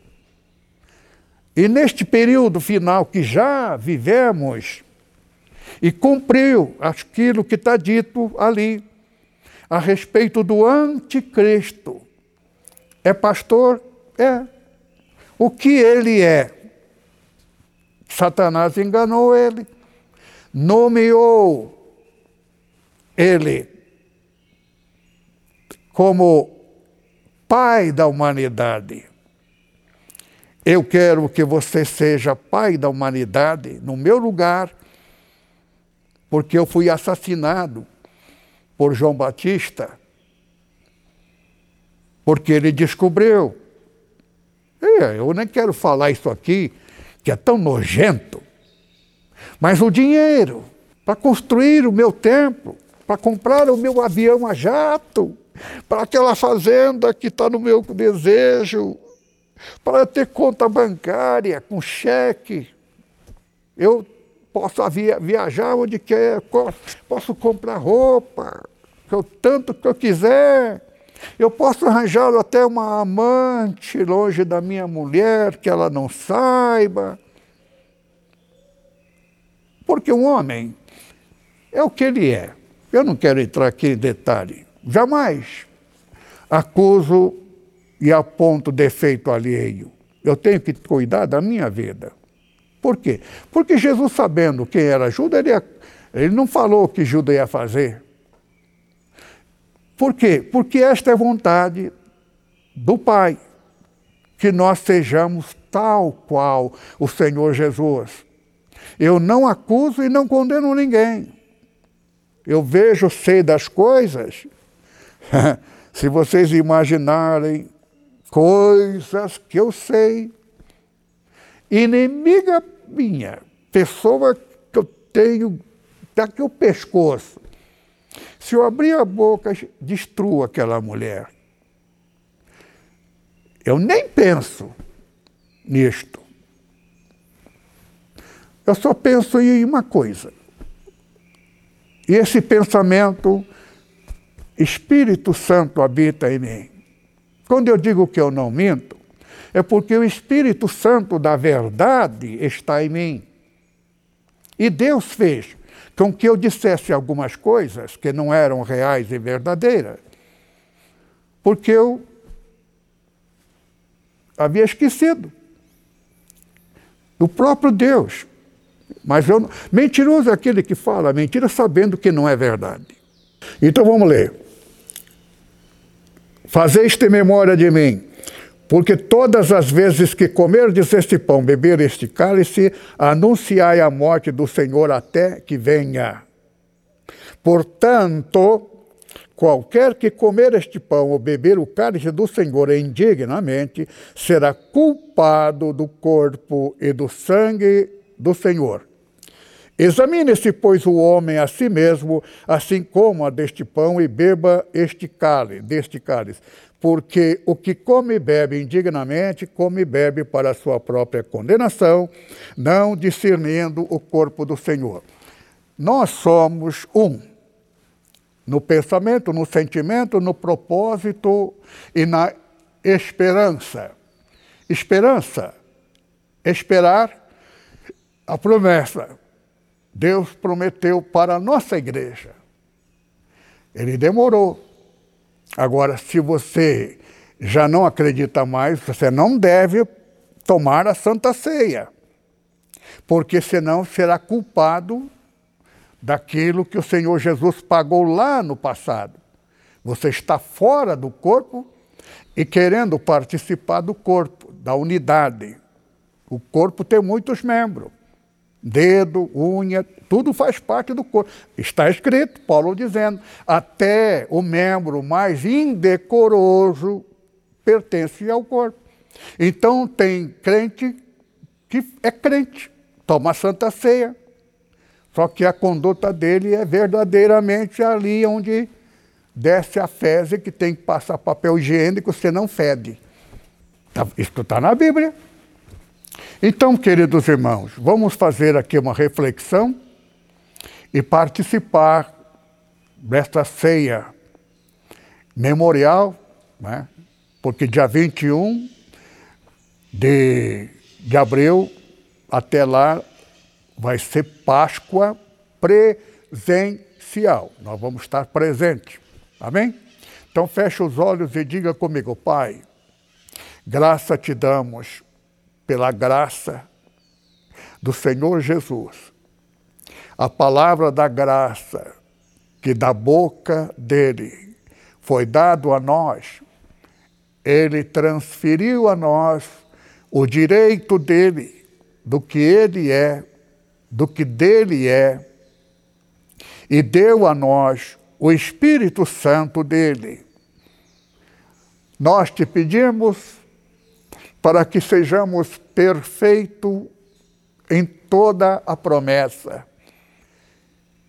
S2: E neste período final que já vivemos, e cumpriu aquilo que está dito ali, a respeito do anticristo. É pastor? É. O que ele é? Satanás enganou ele, nomeou ele como pai da humanidade. Eu quero que você seja pai da humanidade no meu lugar, porque eu fui assassinado por João Batista, porque ele descobriu. É, eu nem quero falar isso aqui, que é tão nojento, mas o dinheiro para construir o meu templo, para comprar o meu avião a jato, para aquela fazenda que está no meu desejo, para ter conta bancária com cheque. Eu posso via, viajar onde quer, posso comprar roupa, que eu, tanto que eu quiser. Eu posso arranjar até uma amante longe da minha mulher, que ela não saiba. Porque um homem é o que ele é. Eu não quero entrar aqui em detalhe. Jamais acuso e aponto defeito alheio. Eu tenho que cuidar da minha vida. Por quê? Porque Jesus, sabendo quem era Judas, ele, ele não falou o que Judas ia fazer. Por quê? Porque esta é vontade do Pai, que nós sejamos tal qual o Senhor Jesus. Eu não acuso e não condeno ninguém. Eu vejo, sei das coisas. *laughs* Se vocês imaginarem coisas que eu sei. Inimiga minha, pessoa que eu tenho daqui o pescoço. Se eu abrir a boca, destruo aquela mulher. Eu nem penso nisto. Eu só penso em uma coisa. E esse pensamento, Espírito Santo habita em mim. Quando eu digo que eu não minto, é porque o Espírito Santo da verdade está em mim. E Deus fez com que eu dissesse algumas coisas que não eram reais e verdadeiras, porque eu havia esquecido do próprio Deus. Mas eu, mentiroso é aquele que fala mentira sabendo que não é verdade. Então vamos ler. Fazeste memória de mim, porque todas as vezes que comerdes este pão, beber este cálice, anunciai a morte do Senhor até que venha. Portanto, qualquer que comer este pão ou beber o cálice do Senhor indignamente, será culpado do corpo e do sangue do Senhor. Examine-se, pois, o homem a si mesmo, assim como a deste pão, e beba este cálice, deste cálice. Porque o que come e bebe indignamente, come e bebe para a sua própria condenação, não discernindo o corpo do Senhor. Nós somos um. No pensamento, no sentimento, no propósito e na esperança. Esperança esperar a promessa. Deus prometeu para a nossa igreja. Ele demorou. Agora, se você já não acredita mais, você não deve tomar a Santa Ceia, porque senão será culpado daquilo que o Senhor Jesus pagou lá no passado. Você está fora do corpo e querendo participar do corpo, da unidade. O corpo tem muitos membros. Dedo, unha, tudo faz parte do corpo. Está escrito, Paulo dizendo, até o membro mais indecoroso pertence ao corpo. Então tem crente que é crente, toma santa ceia, só que a conduta dele é verdadeiramente ali onde desce a fezes que tem que passar papel higiênico, você não fede. Tá, isso está na Bíblia. Então, queridos irmãos, vamos fazer aqui uma reflexão e participar desta ceia memorial, né? porque dia 21 de, de abril até lá vai ser Páscoa presencial. Nós vamos estar presentes. Amém? Então feche os olhos e diga comigo, Pai, graça te damos pela graça do Senhor Jesus. A palavra da graça que da boca dele foi dado a nós, ele transferiu a nós o direito dele, do que ele é do que dele é e deu a nós o Espírito Santo dele. Nós te pedimos para que sejamos perfeitos em toda a promessa,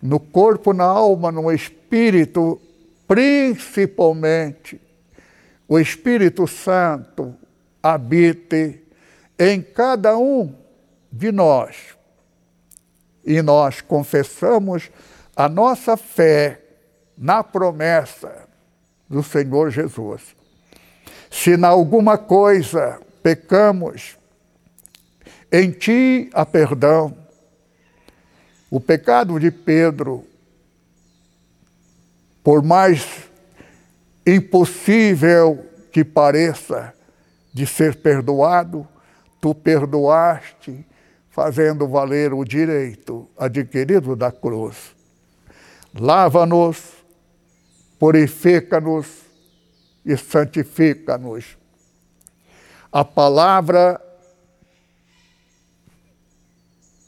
S2: no corpo, na alma, no espírito, principalmente, o Espírito Santo habite em cada um de nós e nós confessamos a nossa fé na promessa do Senhor Jesus. Se em alguma coisa pecamos, em ti há perdão. O pecado de Pedro, por mais impossível que pareça de ser perdoado, tu perdoaste fazendo valer o direito adquirido da cruz. Lava-nos, purifica-nos e santifica-nos. A palavra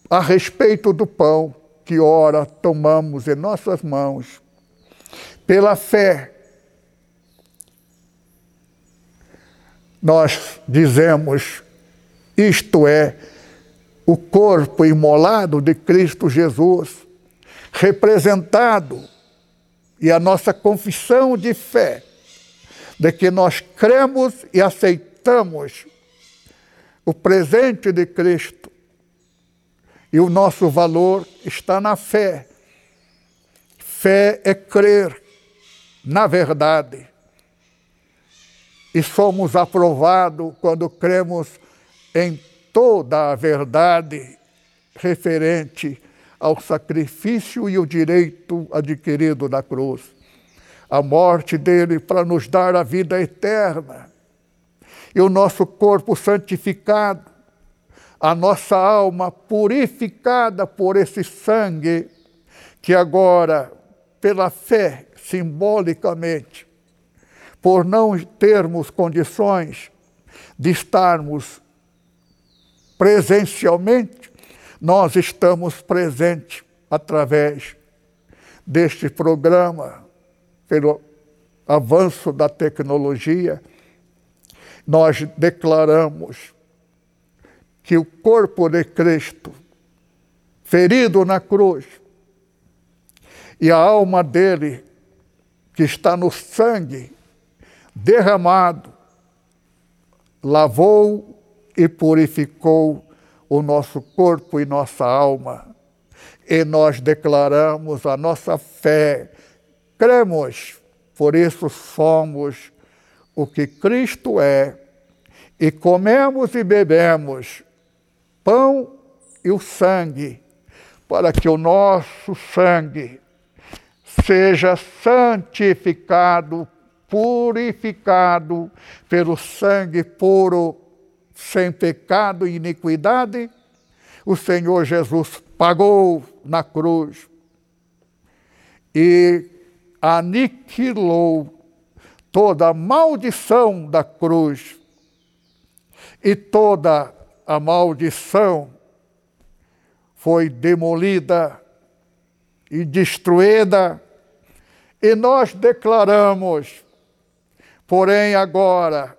S2: a respeito do pão que ora tomamos em nossas mãos, pela fé, nós dizemos, isto é, o corpo imolado de Cristo Jesus, representado, e a nossa confissão de fé, de que nós cremos e aceitamos o presente de Cristo. E o nosso valor está na fé. Fé é crer na verdade. E somos aprovados quando cremos em toda a verdade referente ao sacrifício e o direito adquirido da cruz. A morte dele para nos dar a vida eterna. E o nosso corpo santificado, a nossa alma purificada por esse sangue, que agora, pela fé, simbolicamente, por não termos condições de estarmos presencialmente, nós estamos presentes através deste programa, pelo avanço da tecnologia, nós declaramos que o corpo de Cristo, ferido na cruz, e a alma dele, que está no sangue derramado, lavou e purificou o nosso corpo e nossa alma. E nós declaramos a nossa fé, cremos, por isso somos o que Cristo é, e comemos e bebemos pão e o sangue, para que o nosso sangue seja santificado, purificado pelo sangue puro, sem pecado e iniquidade, o Senhor Jesus pagou na cruz e aniquilou toda a maldição da cruz e toda a maldição foi demolida e destruída, e nós declaramos, porém agora,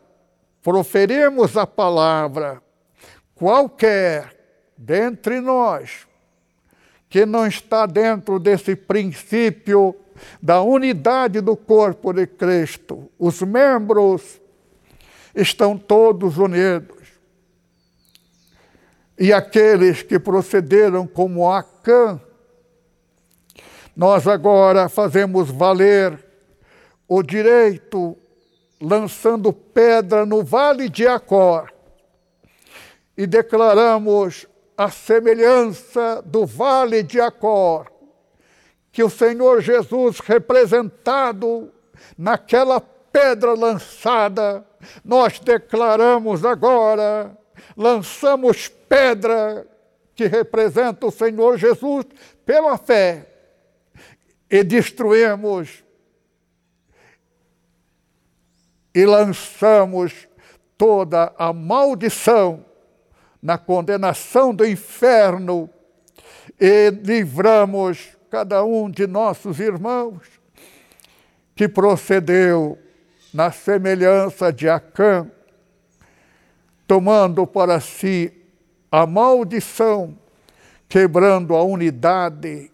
S2: proferimos a palavra, qualquer dentre nós que não está dentro desse princípio da unidade do corpo de Cristo, os membros estão todos unidos. E aqueles que procederam como Acã, nós agora fazemos valer o direito lançando pedra no vale de Acor e declaramos a semelhança do vale de Acor, que o Senhor Jesus representado naquela pedra lançada, nós declaramos agora, lançamos pedra que representa o Senhor Jesus pela fé e destruímos e lançamos toda a maldição na condenação do inferno e livramos cada um de nossos irmãos que procedeu na semelhança de Acã, tomando para si a maldição, quebrando a unidade.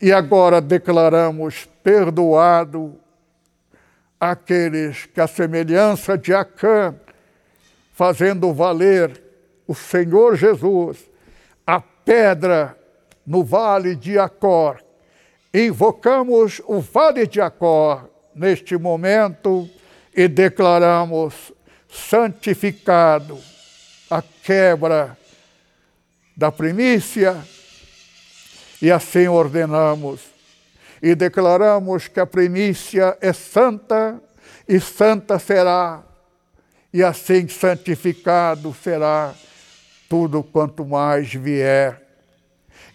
S2: E agora declaramos perdoado aqueles que, a semelhança de Acã, fazendo valer o Senhor Jesus, a pedra no vale de Acor. Invocamos o vale de Acor neste momento e declaramos santificado a quebra da primícia e assim ordenamos e declaramos que a primícia é santa e santa será e assim santificado será tudo quanto mais vier.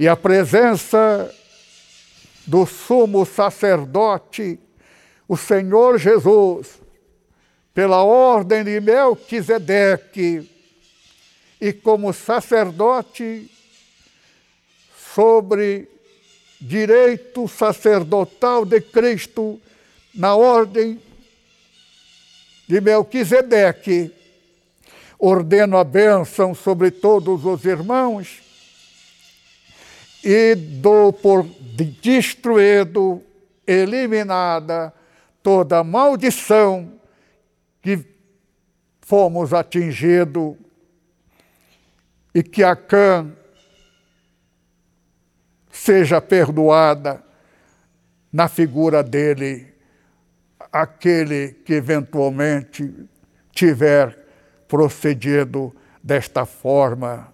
S2: E a presença do sumo sacerdote o Senhor Jesus, pela ordem de Melquisedeque, e como sacerdote sobre direito sacerdotal de Cristo, na ordem de Melquisedeque, ordeno a bênção sobre todos os irmãos e dou por destruído, eliminada, toda maldição que fomos atingidos e que a Cã seja perdoada na figura dele, aquele que eventualmente tiver procedido desta forma,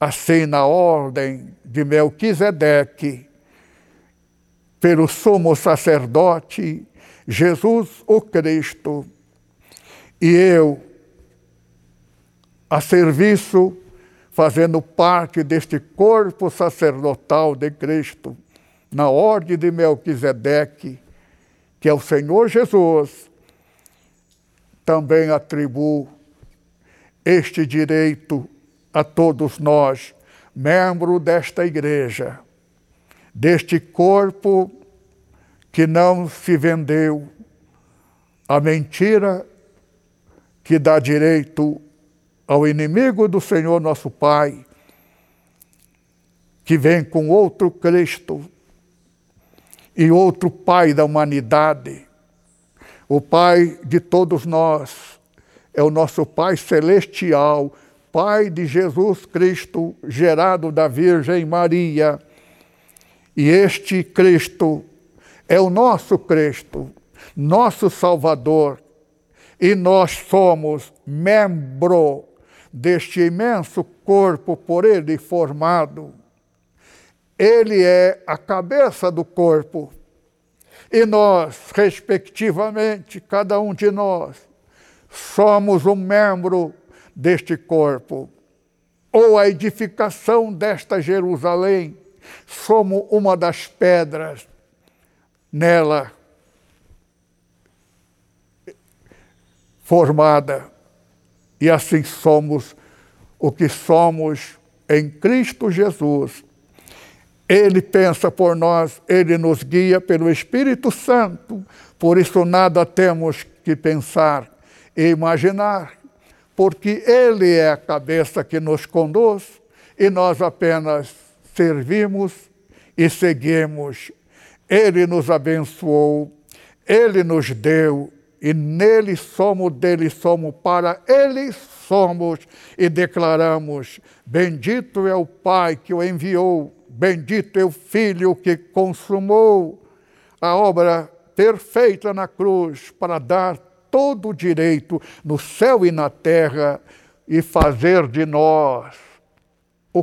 S2: assim na ordem de Melquisedeque, pelo sumo sacerdote Jesus o Cristo, e eu, a serviço, fazendo parte deste corpo sacerdotal de Cristo, na ordem de Melquisedeque, que é o Senhor Jesus, também atribuo este direito a todos nós, membros desta igreja, deste corpo que não se vendeu a mentira que dá direito ao inimigo do Senhor nosso Pai, que vem com outro Cristo e outro Pai da humanidade, o Pai de todos nós, é o nosso Pai celestial, Pai de Jesus Cristo, gerado da Virgem Maria. E este Cristo é o nosso Cristo, nosso Salvador, e nós somos membro deste imenso corpo por ele formado. Ele é a cabeça do corpo. E nós, respectivamente, cada um de nós, somos um membro deste corpo. Ou a edificação desta Jerusalém, somos uma das pedras nela formada. E assim somos o que somos em Cristo Jesus. Ele pensa por nós, ele nos guia pelo Espírito Santo. Por isso, nada temos que pensar e imaginar, porque Ele é a cabeça que nos conduz e nós apenas servimos e seguimos. Ele nos abençoou, Ele nos deu e nele somos, dele somos, para ele somos e declaramos: Bendito é o Pai que o enviou, bendito é o Filho que consumou a obra perfeita na cruz para dar todo o direito no céu e na terra e fazer de nós o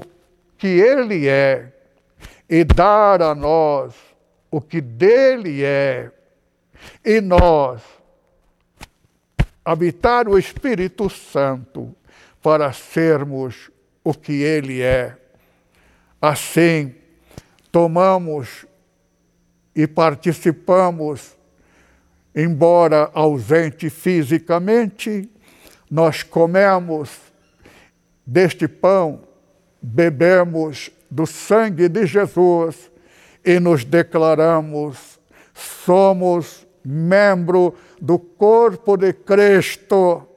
S2: que Ele é e dar a nós o que dele é. E nós habitar o Espírito Santo para sermos o que Ele é. Assim, tomamos e participamos, embora ausente fisicamente, nós comemos deste pão, bebemos do sangue de Jesus e nos declaramos, somos membro do corpo de Cristo,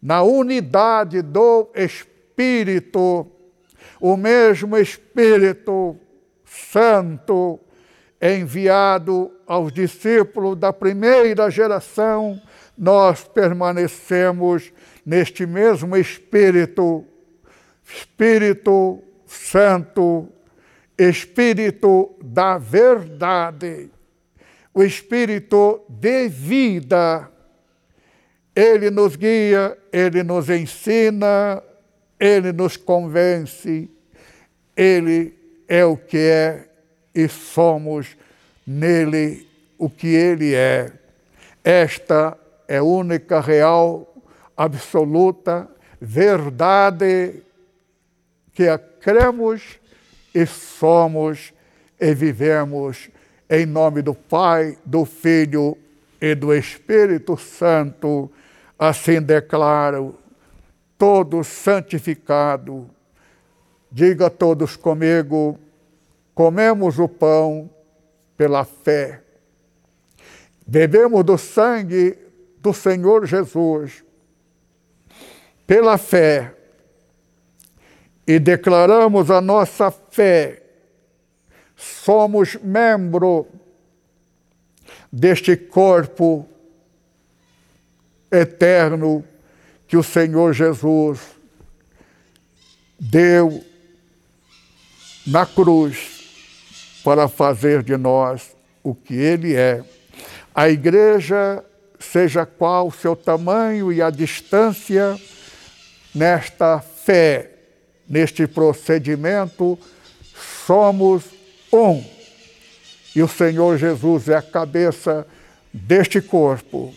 S2: na unidade do Espírito, o mesmo Espírito Santo enviado aos discípulos da primeira geração, nós permanecemos neste mesmo Espírito, Espírito Santo, Espírito da verdade o Espírito de vida. Ele nos guia, ele nos ensina, ele nos convence, ele é o que é e somos nele o que ele é. Esta é a única, real, absoluta verdade que a cremos e somos e vivemos em nome do Pai, do Filho e do Espírito Santo, assim declaro, todos santificados. Diga todos comigo: comemos o pão pela fé, bebemos do sangue do Senhor Jesus pela fé. E declaramos a nossa fé. Somos membro deste corpo eterno que o Senhor Jesus deu na cruz para fazer de nós o que Ele é. A igreja, seja qual o seu tamanho e a distância, nesta fé, neste procedimento, somos um. E o Senhor Jesus é a cabeça deste corpo.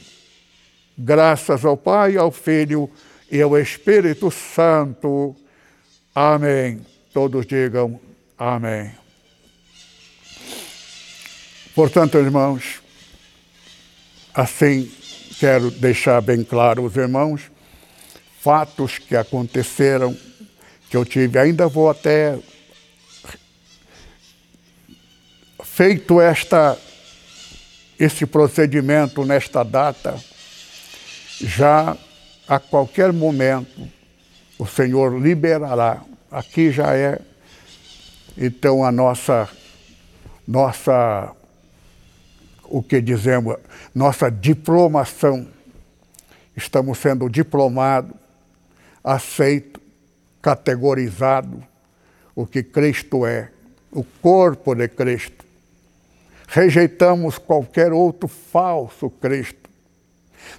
S2: Graças ao Pai, ao Filho e ao Espírito Santo. Amém. Todos digam amém. Portanto, irmãos, assim quero deixar bem claro os irmãos, fatos que aconteceram, que eu tive, ainda vou até feito esta, esse procedimento nesta data, já a qualquer momento o Senhor liberará. Aqui já é, então, a nossa, nossa, o que dizemos, nossa diplomação. Estamos sendo diplomados, aceito, categorizado o que Cristo é, o corpo de Cristo rejeitamos qualquer outro falso Cristo.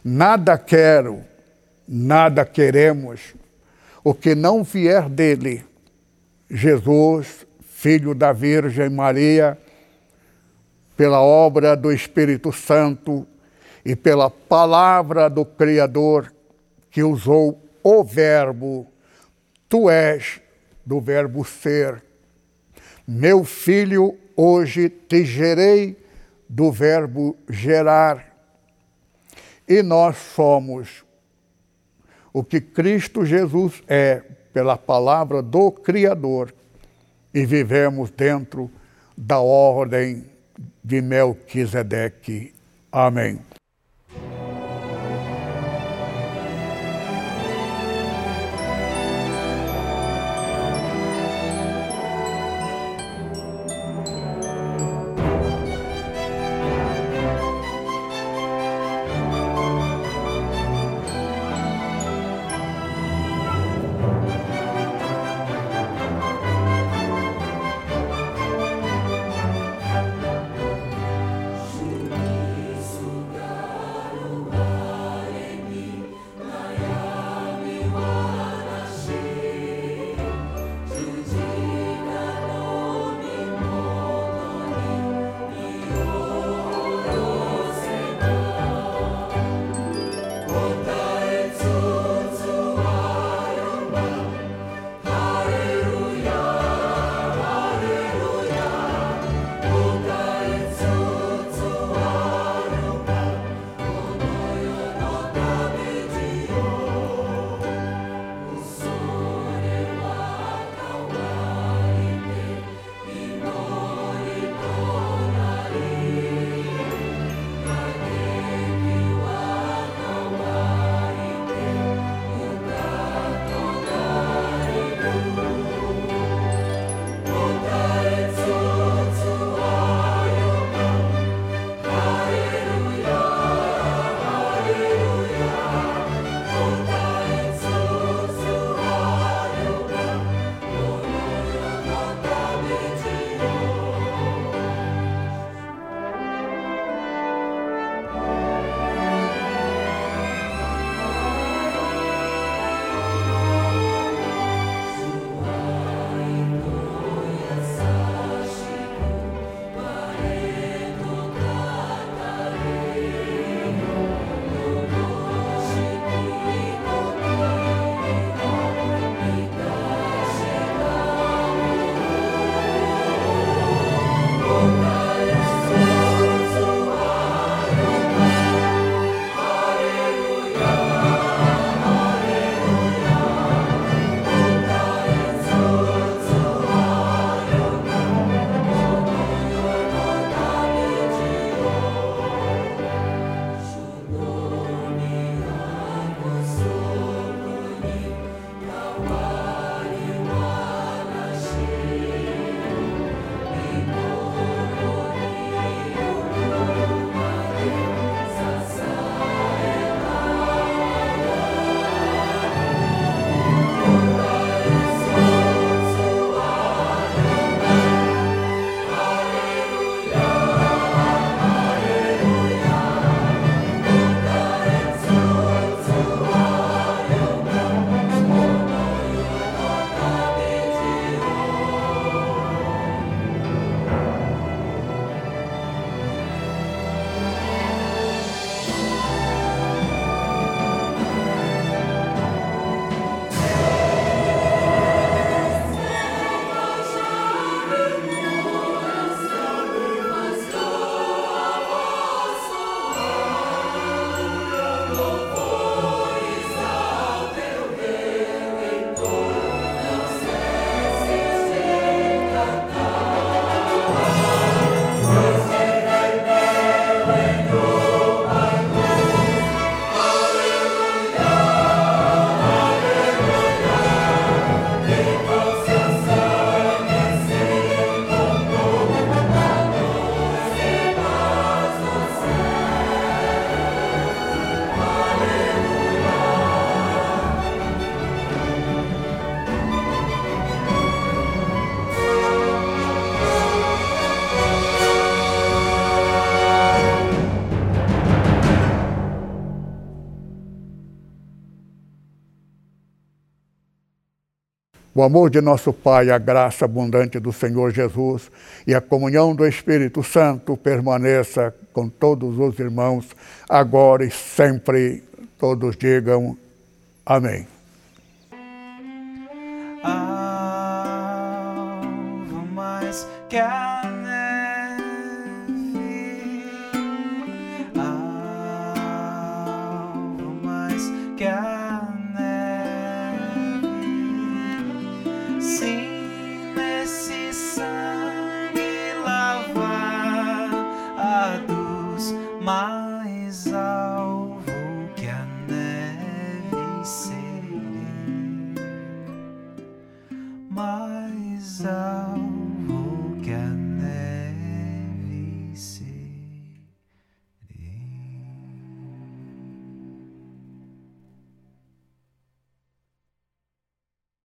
S2: Nada quero, nada queremos o que não vier dele, Jesus, filho da Virgem Maria, pela obra do Espírito Santo e pela palavra do Criador que usou o Verbo, tu és do Verbo ser. Meu filho, hoje te gerei do Verbo gerar. E nós somos o que Cristo Jesus é pela palavra do Criador e vivemos dentro da ordem de Melquisedeque. Amém. O amor de nosso Pai, a graça abundante do Senhor Jesus e a comunhão do Espírito Santo permaneça com todos os irmãos, agora e sempre. Todos digam amém.